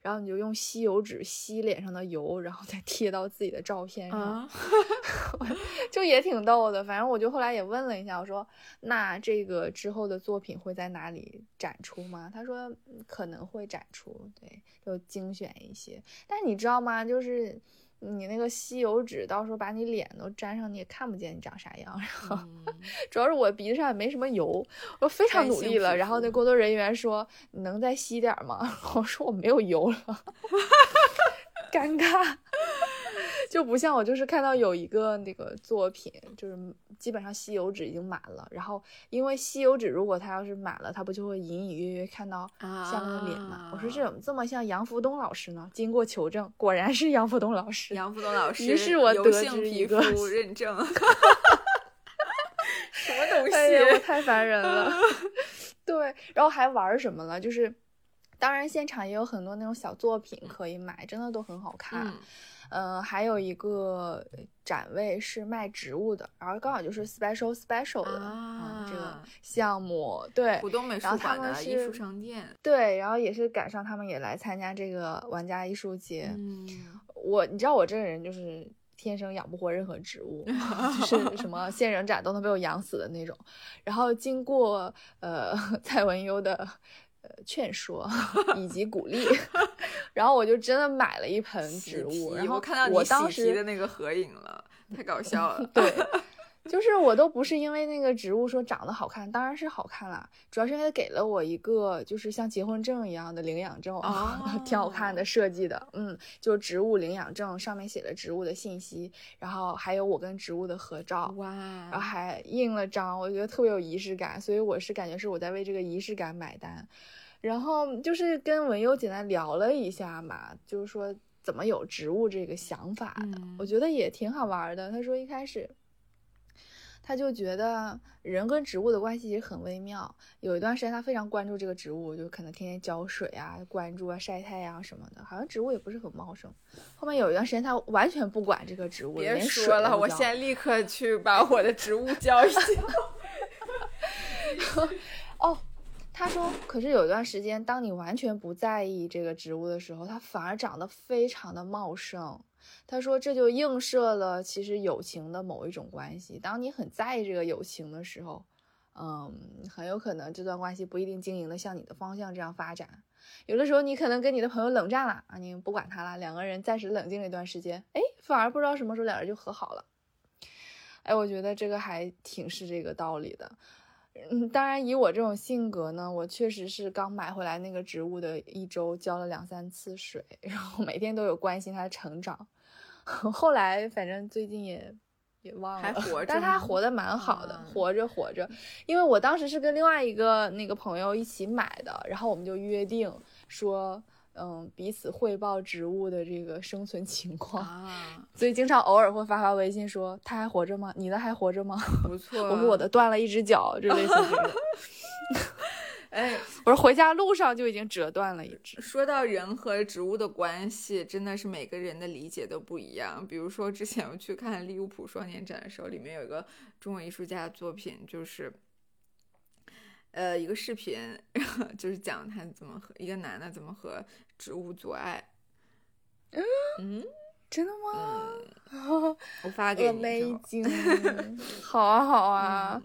然后你就用吸油纸吸脸上的油，然后再贴到自己的照片上，就也挺逗的。反正我就后来也问了一下，我说那这个之后的作品会在哪里展出吗？他说可能会展出，对，就精选一些。但是你知道吗？就是。你那个吸油纸，到时候把你脸都粘上，你也看不见你长啥样。然 后，主要是我鼻子上也没什么油，我非常努力了。然后那工作人员说：“你能再吸点吗？” 我说：“我没有油了。” 尴尬，就不像我，就是看到有一个那个作品，就是基本上吸油纸已经满了，然后因为吸油纸如果它要是满了，它不就会隐隐约约看到下面的脸吗？我说这怎么这么像杨福东老师呢？经过求证，果然是杨福东老师。杨福东老师，于是我得知一个 认证。什么东西？我太烦人了。对，然后还玩什么了？就是，当然现场也有很多那种小作品可以买，真的都很好看。嗯，还有一个展位是卖植物的，然后刚好就是 special special 的啊这个项目。对，浦东美术馆的艺术商店。对，然后也是赶上他们也来参加这个玩家艺术节。嗯，我你知道我这个人就是。天生养不活任何植物，就是什么仙人掌都能被我养死的那种。然后经过呃 蔡文优的呃劝说 以及鼓励，然后我就真的买了一盆植物。然后看到你当时的那个合影了，太搞笑了。对。就是我都不是因为那个植物说长得好看，当然是好看了，主要是因为给了我一个就是像结婚证一样的领养证啊，挺好看的设计的，嗯，就植物领养证上面写了植物的信息，然后还有我跟植物的合照，哇，然后还印了章，我觉得特别有仪式感，所以我是感觉是我在为这个仪式感买单，然后就是跟文优简单聊了一下嘛，就是说怎么有植物这个想法的，我觉得也挺好玩的，他说一开始。他就觉得人跟植物的关系其实很微妙。有一段时间，他非常关注这个植物，就可能天天浇水啊、关注啊、晒太阳什么的，好像植物也不是很茂盛。后面有一段时间，他完全不管这个植物，别说了，我现在立刻去把我的植物浇一浇。哦，他说，可是有一段时间，当你完全不在意这个植物的时候，它反而长得非常的茂盛。他说：“这就映射了其实友情的某一种关系。当你很在意这个友情的时候，嗯，很有可能这段关系不一定经营的像你的方向这样发展。有的时候你可能跟你的朋友冷战了啊，你不管他了，两个人暂时冷静了一段时间，哎，反而不知道什么时候两人就和好了。哎，我觉得这个还挺是这个道理的。嗯，当然以我这种性格呢，我确实是刚买回来那个植物的一周浇了两三次水，然后每天都有关心它的成长。” 后来反正最近也也忘了，还活着，但他活的蛮好的，活着活着。因为我当时是跟另外一个那个朋友一起买的，然后我们就约定说，嗯，彼此汇报植物的这个生存情况啊，所以经常偶尔会发发微信说他还活着吗？你的还活着吗？不错，我说我的断了一只脚，就类似这个。哎，我说回家路上就已经折断了一只。说到人和植物的关系，真的是每个人的理解都不一样。比如说之前我去看利物浦双年展的时候，里面有一个中国艺术家的作品，就是呃一个视频，就是讲他怎么和一个男的怎么和植物做爱。嗯，真的吗？我发给你。好啊，好啊。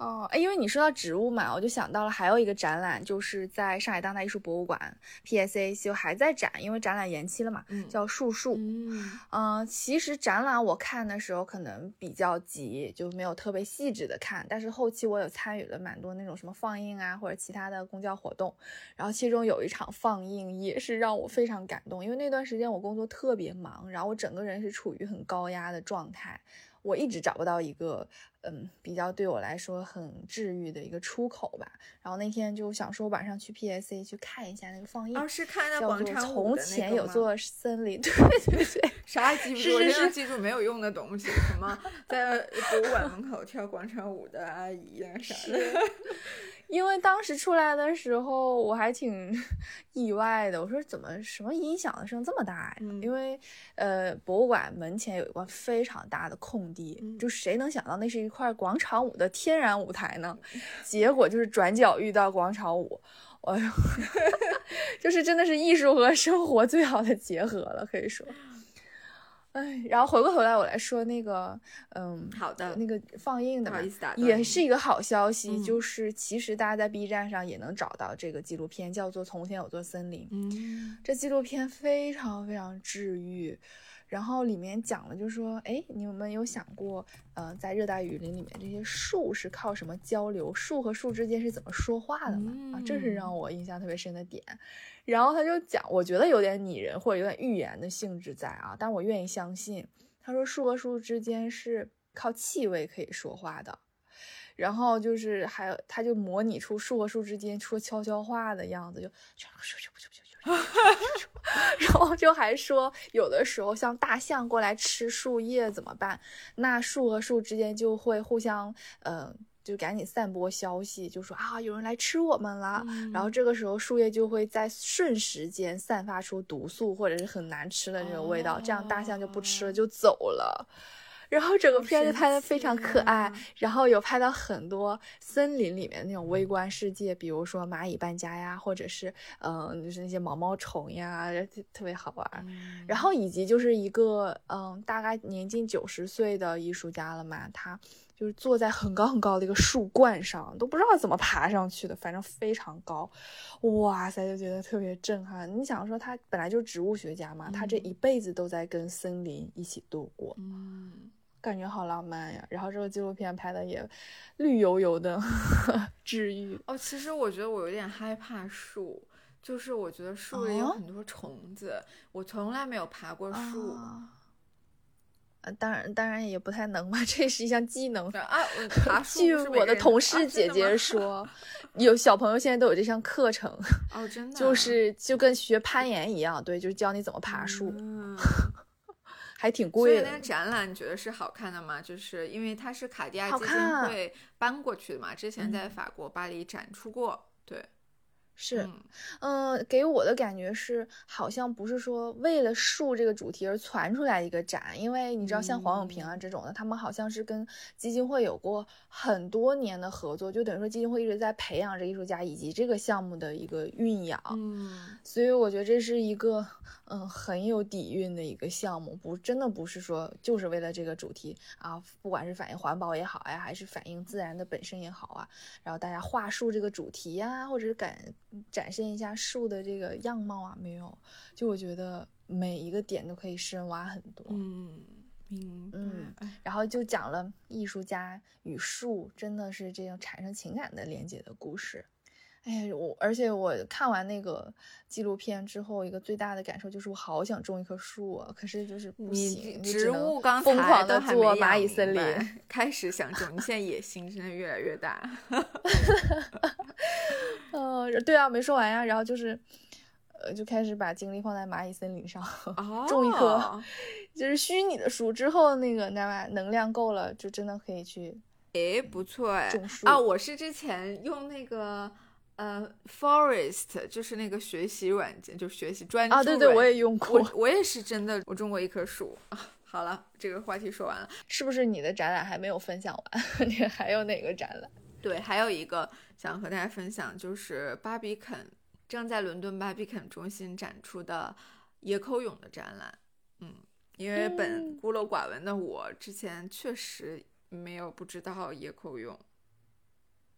哦，哎，因为你说到植物嘛，我就想到了还有一个展览，就是在上海当代艺术博物馆 PSA 就还在展，因为展览延期了嘛，叫树树。嗯，嗯，其实展览我看的时候可能比较急，就没有特别细致的看，但是后期我有参与了蛮多那种什么放映啊或者其他的公交活动，然后其中有一场放映也是让我非常感动，因为那段时间我工作特别忙，然后我整个人是处于很高压的状态。我一直找不到一个，嗯，比较对我来说很治愈的一个出口吧。然后那天就想说晚上去 PSA 去看一下那个放映，哦，是看那广场舞从前有座森林，对对 对，啥也记不住？我现在记住没有用的东西，什么在博物馆门口跳广场舞的阿姨啊啥的。因为当时出来的时候我还挺 意外的，我说怎么什么音响的声这么大呀？因为呃博物馆门前有一块非常大的空地，就谁能想到那是一块广场舞的天然舞台呢？结果就是转角遇到广场舞，哎呦，就是真的是艺术和生活最好的结合了，可以说。哎，然后回过头来，我来说那个，嗯，好的，那个放映的，也是一个好消息，就是其实大家在 B 站上也能找到这个纪录片，叫做《从前有座森林》。嗯，这纪录片非常非常治愈，然后里面讲了，就是说，哎，你们有想过，呃，在热带雨林里面，这些树是靠什么交流？树和树之间是怎么说话的吗？啊，这是让我印象特别深的点。然后他就讲，我觉得有点拟人或者有点寓言的性质在啊，但我愿意相信。他说树和树之间是靠气味可以说话的。然后就是还有，他就模拟出树和树之间说悄悄话的样子，就然后就还说，有的时候像大象过来吃树叶怎么办？那树和树之间就会互相，嗯，就赶紧散播消息，就说啊，有人来吃我们了。然后这个时候树叶就会在瞬时间散发出毒素或者是很难吃的那种味道，这样大象就不吃了，就走了。然后整个片子拍的非常可爱，然后有拍到很多森林里面那种微观世界，比如说蚂蚁搬家呀，或者是嗯，就是那些毛毛虫呀，特别好玩。然后以及就是一个嗯，大概年近九十岁的艺术家了嘛，他就是坐在很高很高的一个树冠上，都不知道怎么爬上去的，反正非常高。哇塞，就觉得特别震撼。你想说他本来就是植物学家嘛，他这一辈子都在跟森林一起度过。嗯。感觉好浪漫呀，然后这个纪录片拍的也绿油油的，治愈。哦，其实我觉得我有点害怕树，就是我觉得树里有很多虫子，我从来没有爬过树。呃，当然，当然也不太能吧，这是一项技能啊。爬树，据我的同事姐姐说，有小朋友现在都有这项课程。哦，真的，就是就跟学攀岩一样，对，就是教你怎么爬树。还挺贵的。所以那个展览你觉得是好看的吗？就是因为它是卡地亚基金会搬过去的嘛，之前在法国巴黎展出过。对，是，嗯，给我的感觉是好像不是说为了树这个主题而传出来一个展，因为你知道像黄永平啊这种的，他们好像是跟基金会有过很多年的合作，就等于说基金会一直在培养着艺术家以及这个项目的一个运养。嗯，所以我觉得这是一个。嗯，很有底蕴的一个项目，不真的不是说就是为了这个主题啊，不管是反映环保也好呀，还是反映自然的本身也好啊，然后大家画树这个主题呀，或者是展展现一下树的这个样貌啊，没有，就我觉得每一个点都可以深挖很多。嗯，明嗯，然后就讲了艺术家与树真的是这样产生情感的连接的故事。哎呀，我而且我看完那个纪录片之后，一个最大的感受就是我好想种一棵树啊！可是就是不行，植物刚疯狂的做蚂蚁森林，开始想种，你现在野心真的越来越大。嗯，对啊，没说完呀。然后就是，呃，就开始把精力放在蚂蚁森林上，种一棵 就是虚拟的树。之后那个那能量够了，就真的可以去。哎，不错哎，种树啊！我是之前用那个。呃，Forest 就是那个学习软件，就学习专注啊，对对，我也用过，我我也是真的，我种过一棵树啊。好了，这个话题说完了，是不是你的展览还没有分享完？你还有哪个展览？对，还有一个想和大家分享，就是巴比肯正在伦敦巴比肯中心展出的野口勇的展览。嗯，因为本孤陋寡闻的我，之前确实没有不知道野口勇，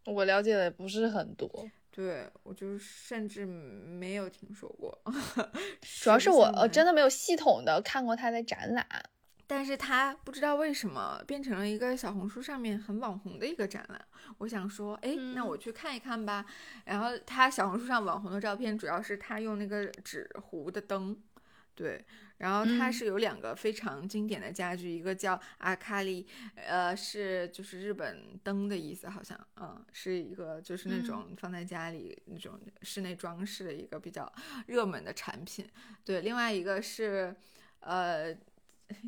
我了解的不是很多。对我就甚至没有听说过，主要是我呃真的没有系统的看过他的展览，但是他不知道为什么变成了一个小红书上面很网红的一个展览。我想说，哎，那我去看一看吧。然后他小红书上网红的照片主要是他用那个纸糊的灯，对。然后它是有两个非常经典的家具，一个叫阿卡丽，呃，是就是日本灯的意思，好像，嗯，是一个就是那种放在家里那种室内装饰的一个比较热门的产品。对，另外一个是，呃。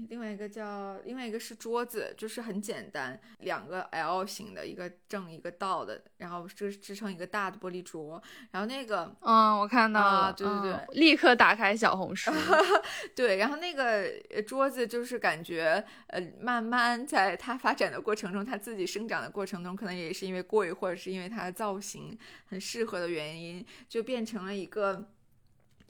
另外一个叫，另外一个是桌子，就是很简单，两个 L 型的，一个正一个倒的，然后支支撑一个大的玻璃桌。然后那个，嗯，我看到了，对对对，立刻打开小红书。对，然后那个桌子就是感觉，呃，慢慢在它发展的过程中，它自己生长的过程中，可能也是因为贵，或者是因为它的造型很适合的原因，就变成了一个。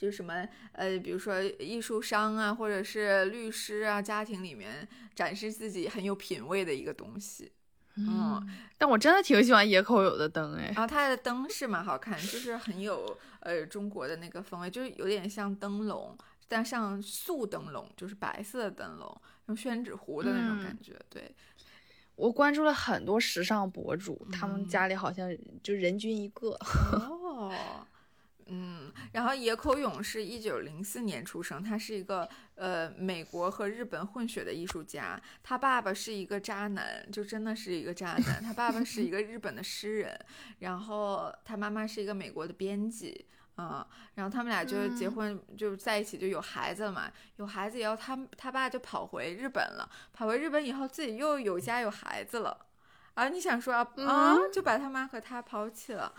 就什么呃，比如说艺术商啊，或者是律师啊，家庭里面展示自己很有品位的一个东西。嗯，但我真的挺喜欢野口有的灯哎。然后它的灯是蛮好看，就是很有呃中国的那个风味，就是有点像灯笼，但像素灯笼，就是白色的灯笼，用宣纸糊的那种感觉。对，我关注了很多时尚博主，他们家里好像就人均一个。哦。嗯，然后野口勇是一九零四年出生，他是一个呃美国和日本混血的艺术家。他爸爸是一个渣男，就真的是一个渣男。他爸爸是一个日本的诗人，然后他妈妈是一个美国的编辑。嗯，然后他们俩就结婚，就在一起就有孩子了嘛。有孩子以后，他他爸就跑回日本了。跑回日本以后，自己又有家有孩子了。啊，你想说啊，就把他妈和他抛弃了。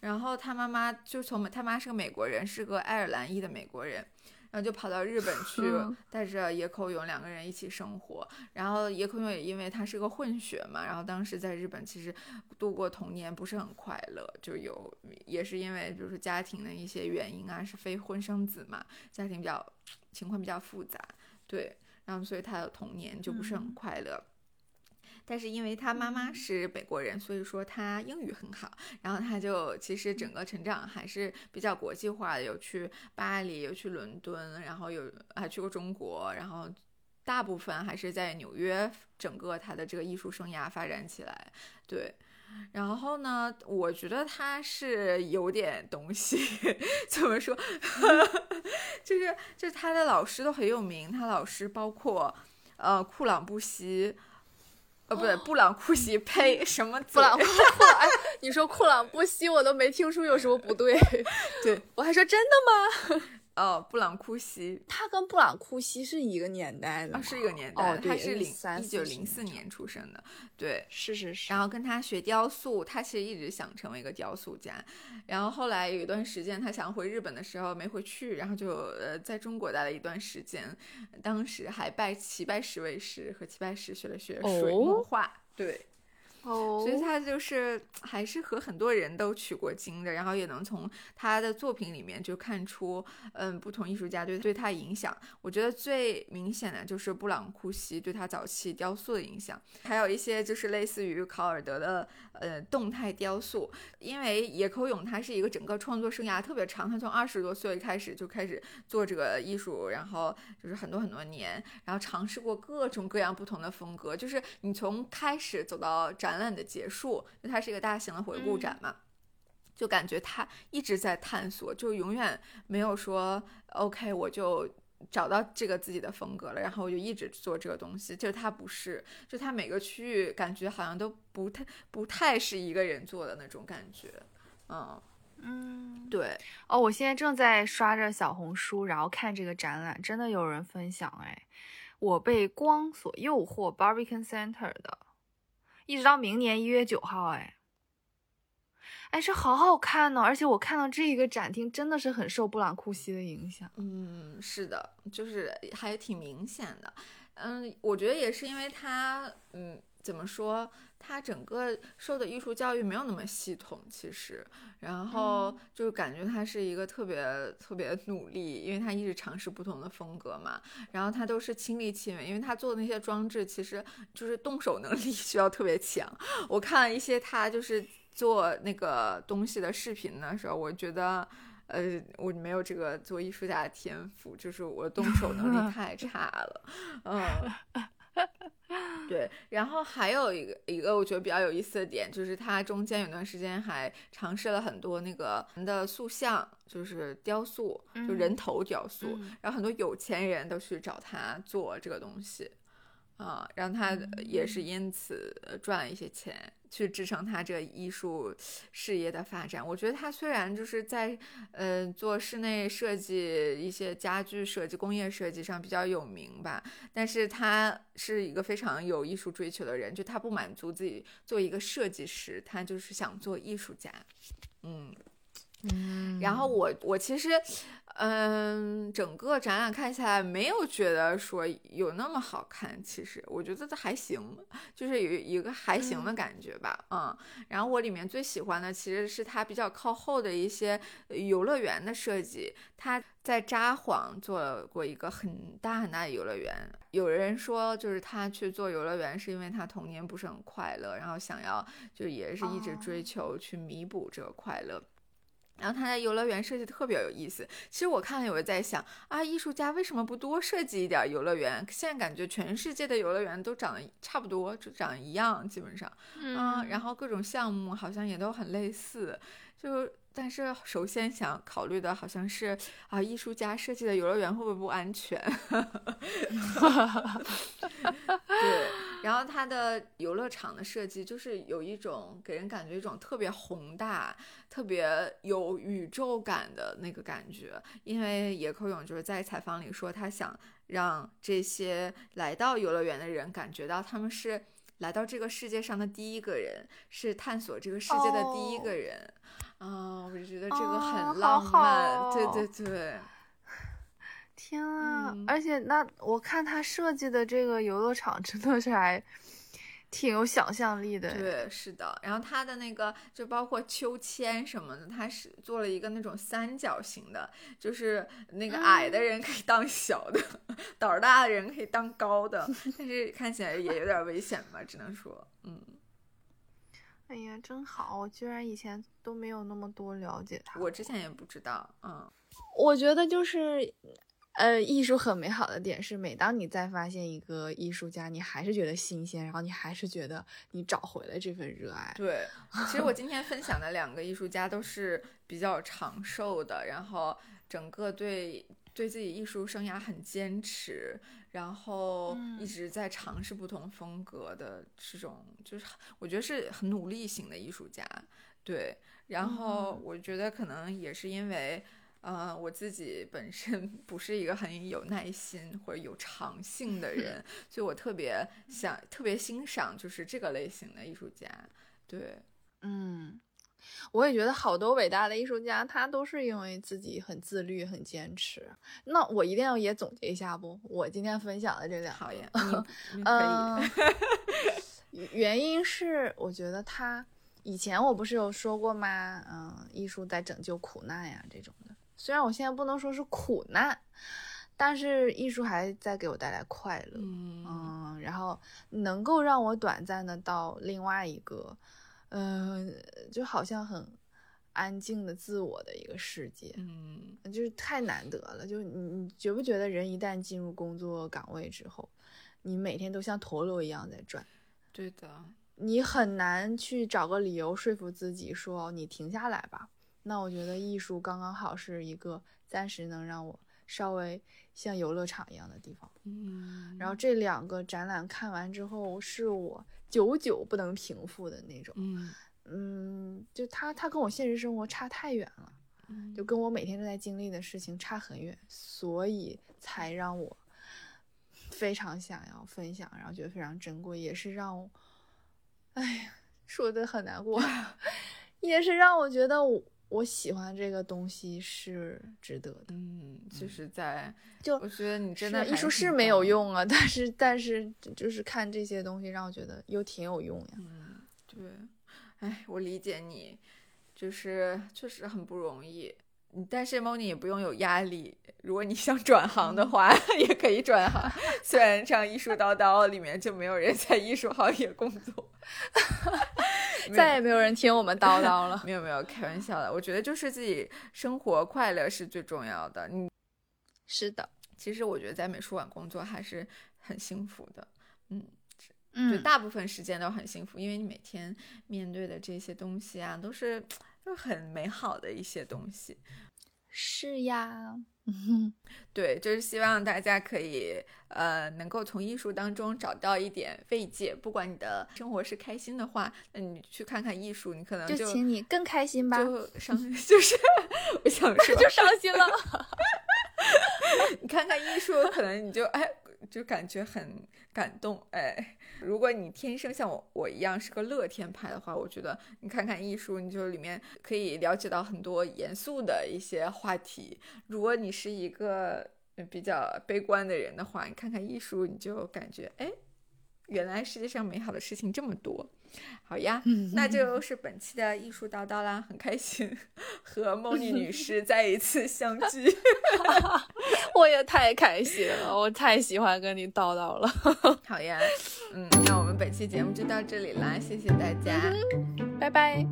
然后他妈妈就从他妈是个美国人，是个爱尔兰裔的美国人，然后就跑到日本去，带着野口勇两个人一起生活。然后野口勇也因为他是个混血嘛，然后当时在日本其实度过童年不是很快乐，就有也是因为就是家庭的一些原因啊，是非婚生子嘛，家庭比较情况比较复杂，对，然后所以他的童年就不是很快乐。但是因为他妈妈是北国人，所以说他英语很好，然后他就其实整个成长还是比较国际化的，有去巴黎，有去伦敦，然后有还去过中国，然后大部分还是在纽约，整个他的这个艺术生涯发展起来。对，然后呢，我觉得他是有点东西，怎么说？就是就是他的老师都很有名，他老师包括呃库朗布西。哦，不对，布朗库西，呸，什么布朗库？哎，你说库朗布西，我都没听出有什么不对。对我还说真的吗？哦，布朗库西，他跟布朗库西是一个年代的，是一个年代，他是零一九零四年出生的，对，是是是。然后跟他学雕塑，他其实一直想成为一个雕塑家，然后后来有一段时间他想回日本的时候没回去，然后就呃在中国待了一段时间，当时还拜齐白石为师，和齐白石学了学水墨画，对。哦，所以他就是还是和很多人都取过经的，然后也能从他的作品里面就看出，嗯，不同艺术家对对他影响。我觉得最明显的就是布朗库西对他早期雕塑的影响，还有一些就是类似于考尔德的呃动态雕塑。因为野口勇他是一个整个创作生涯特别长，他从二十多岁开始就开始做这个艺术，然后就是很多很多年，然后尝试过各种各样不同的风格，就是你从开始走到展。展览的结束，因为它是一个大型的回顾展嘛，就感觉他一直在探索，就永远没有说 OK，我就找到这个自己的风格了，然后我就一直做这个东西。就是他不是，就他每个区域感觉好像都不太不太是一个人做的那种感觉。嗯嗯，对。哦，我现在正在刷着小红书，然后看这个展览，真的有人分享哎，我被光所诱惑，Barbican Center 的。一直到明年一月九号，哎，哎，这好好看呢！而且我看到这一个展厅真的是很受布朗库西的影响。嗯，是的，就是还挺明显的。嗯，我觉得也是因为他，嗯，怎么说？他整个受的艺术教育没有那么系统，其实，然后就感觉他是一个特别特别努力，因为他一直尝试不同的风格嘛。然后他都是亲力亲为，因为他做的那些装置其实就是动手能力 需要特别强。我看了一些他就是做那个东西的视频的时候，我觉得，呃，我没有这个做艺术家的天赋，就是我动手能力 太差了，嗯。对，然后还有一个一个我觉得比较有意思的点，就是他中间有段时间还尝试了很多那个人的塑像，就是雕塑，就人头雕塑，然后很多有钱人都去找他做这个东西。啊，让他也是因此赚了一些钱，去支撑他这艺术事业的发展。我觉得他虽然就是在，呃，做室内设计、一些家具设计、工业设计上比较有名吧，但是他是一个非常有艺术追求的人，就他不满足自己做一个设计师，他就是想做艺术家。嗯嗯，然后我我其实。嗯，整个展览看起来没有觉得说有那么好看，其实我觉得它还行，就是有一个还行的感觉吧。嗯，然后我里面最喜欢的其实是它比较靠后的一些游乐园的设计。他在札幌做过一个很大很大的游乐园，有人说就是他去做游乐园是因为他童年不是很快乐，然后想要就也是一直追求去弥补这个快乐。然后他在游乐园设计特别有意思。其实我看了，我在想啊，艺术家为什么不多设计一点游乐园？现在感觉全世界的游乐园都长得差不多，就长一样，基本上，嗯，然后各种项目好像也都很类似，就。但是首先想考虑的好像是啊，艺术家设计的游乐园会不会不安全？对，然后它的游乐场的设计就是有一种给人感觉一种特别宏大、特别有宇宙感的那个感觉。因为野口勇就是在采访里说，他想让这些来到游乐园的人感觉到他们是来到这个世界上的第一个人，是探索这个世界的第一个人。啊，我就觉得这个很浪漫，对对对，天啊！而且那我看他设计的这个游乐场真的是还挺有想象力的。对，是的。然后他的那个就包括秋千什么的，他是做了一个那种三角形的，就是那个矮的人可以当小的，胆儿大的人可以当高的，但是看起来也有点危险吧，只能说，嗯。哎呀，真好！我居然以前都没有那么多了解他。我之前也不知道。嗯，我觉得就是，呃，艺术很美好的点是，每当你再发现一个艺术家，你还是觉得新鲜，然后你还是觉得你找回了这份热爱。对，其实我今天 分享的两个艺术家都是比较长寿的，然后整个对对自己艺术生涯很坚持。然后一直在尝试不同风格的这种，就是我觉得是很努力型的艺术家，对。然后我觉得可能也是因为，呃，我自己本身 不是一个很有耐心或者有长性的人，所以我特别想特别欣赏就是这个类型的艺术家，对，嗯。我也觉得好多伟大的艺术家，他都是因为自己很自律、很坚持。那我一定要也总结一下不？我今天分享的这两好呀，可以。原因是我觉得他以前我不是有说过吗？嗯，艺术在拯救苦难呀，这种的。虽然我现在不能说是苦难，但是艺术还在给我带来快乐。嗯，然后能够让我短暂的到另外一个。嗯，就好像很安静的自我的一个世界，嗯，就是太难得了。就你，你觉不觉得人一旦进入工作岗位之后，你每天都像陀螺一样在转？对的，你很难去找个理由说服自己说你停下来吧。那我觉得艺术刚刚好是一个暂时能让我稍微像游乐场一样的地方。嗯，然后这两个展览看完之后，是我。久久不能平复的那种，嗯嗯，就他他跟我现实生活差太远了，就跟我每天都在经历的事情差很远，所以才让我非常想要分享，然后觉得非常珍贵，也是让我，哎呀，说的很难过，也是让我觉得我。我喜欢这个东西是值得的，嗯，就是在就我觉得你真的艺术是没有用啊，但是但是就是看这些东西让我觉得又挺有用呀，嗯，对，哎，我理解你，就是确实很不容易，但是 Moni 也不用有压力，如果你想转行的话 也可以转行，虽然像艺术叨叨里面就没有人在艺术行业工作。再也没有人听我们叨叨了。没有没有，开玩笑的。我觉得就是自己生活快乐是最重要的。你是的，其实我觉得在美术馆工作还是很幸福的。嗯嗯，大部分时间都很幸福，因为你每天面对的这些东西啊，都是都很美好的一些东西。是呀。对，就是希望大家可以呃能够从艺术当中找到一点慰藉。不管你的生活是开心的话，那你去看看艺术，你可能就请你更开心吧。就伤 就是我想说就伤心了。你看看艺术，可能你就哎就感觉很感动哎。如果你天生像我我一样是个乐天派的话，我觉得你看看艺术，你就里面可以了解到很多严肃的一些话题。如果你是一个比较悲观的人的话，你看看艺术，你就感觉哎，原来世界上美好的事情这么多。好呀，那就是本期的艺术叨叨啦，很开心和梦妮女士再一次相聚，我也太开心了，我太喜欢跟你叨叨了。好呀，嗯，那我们本期节目就到这里啦，谢谢大家，拜拜。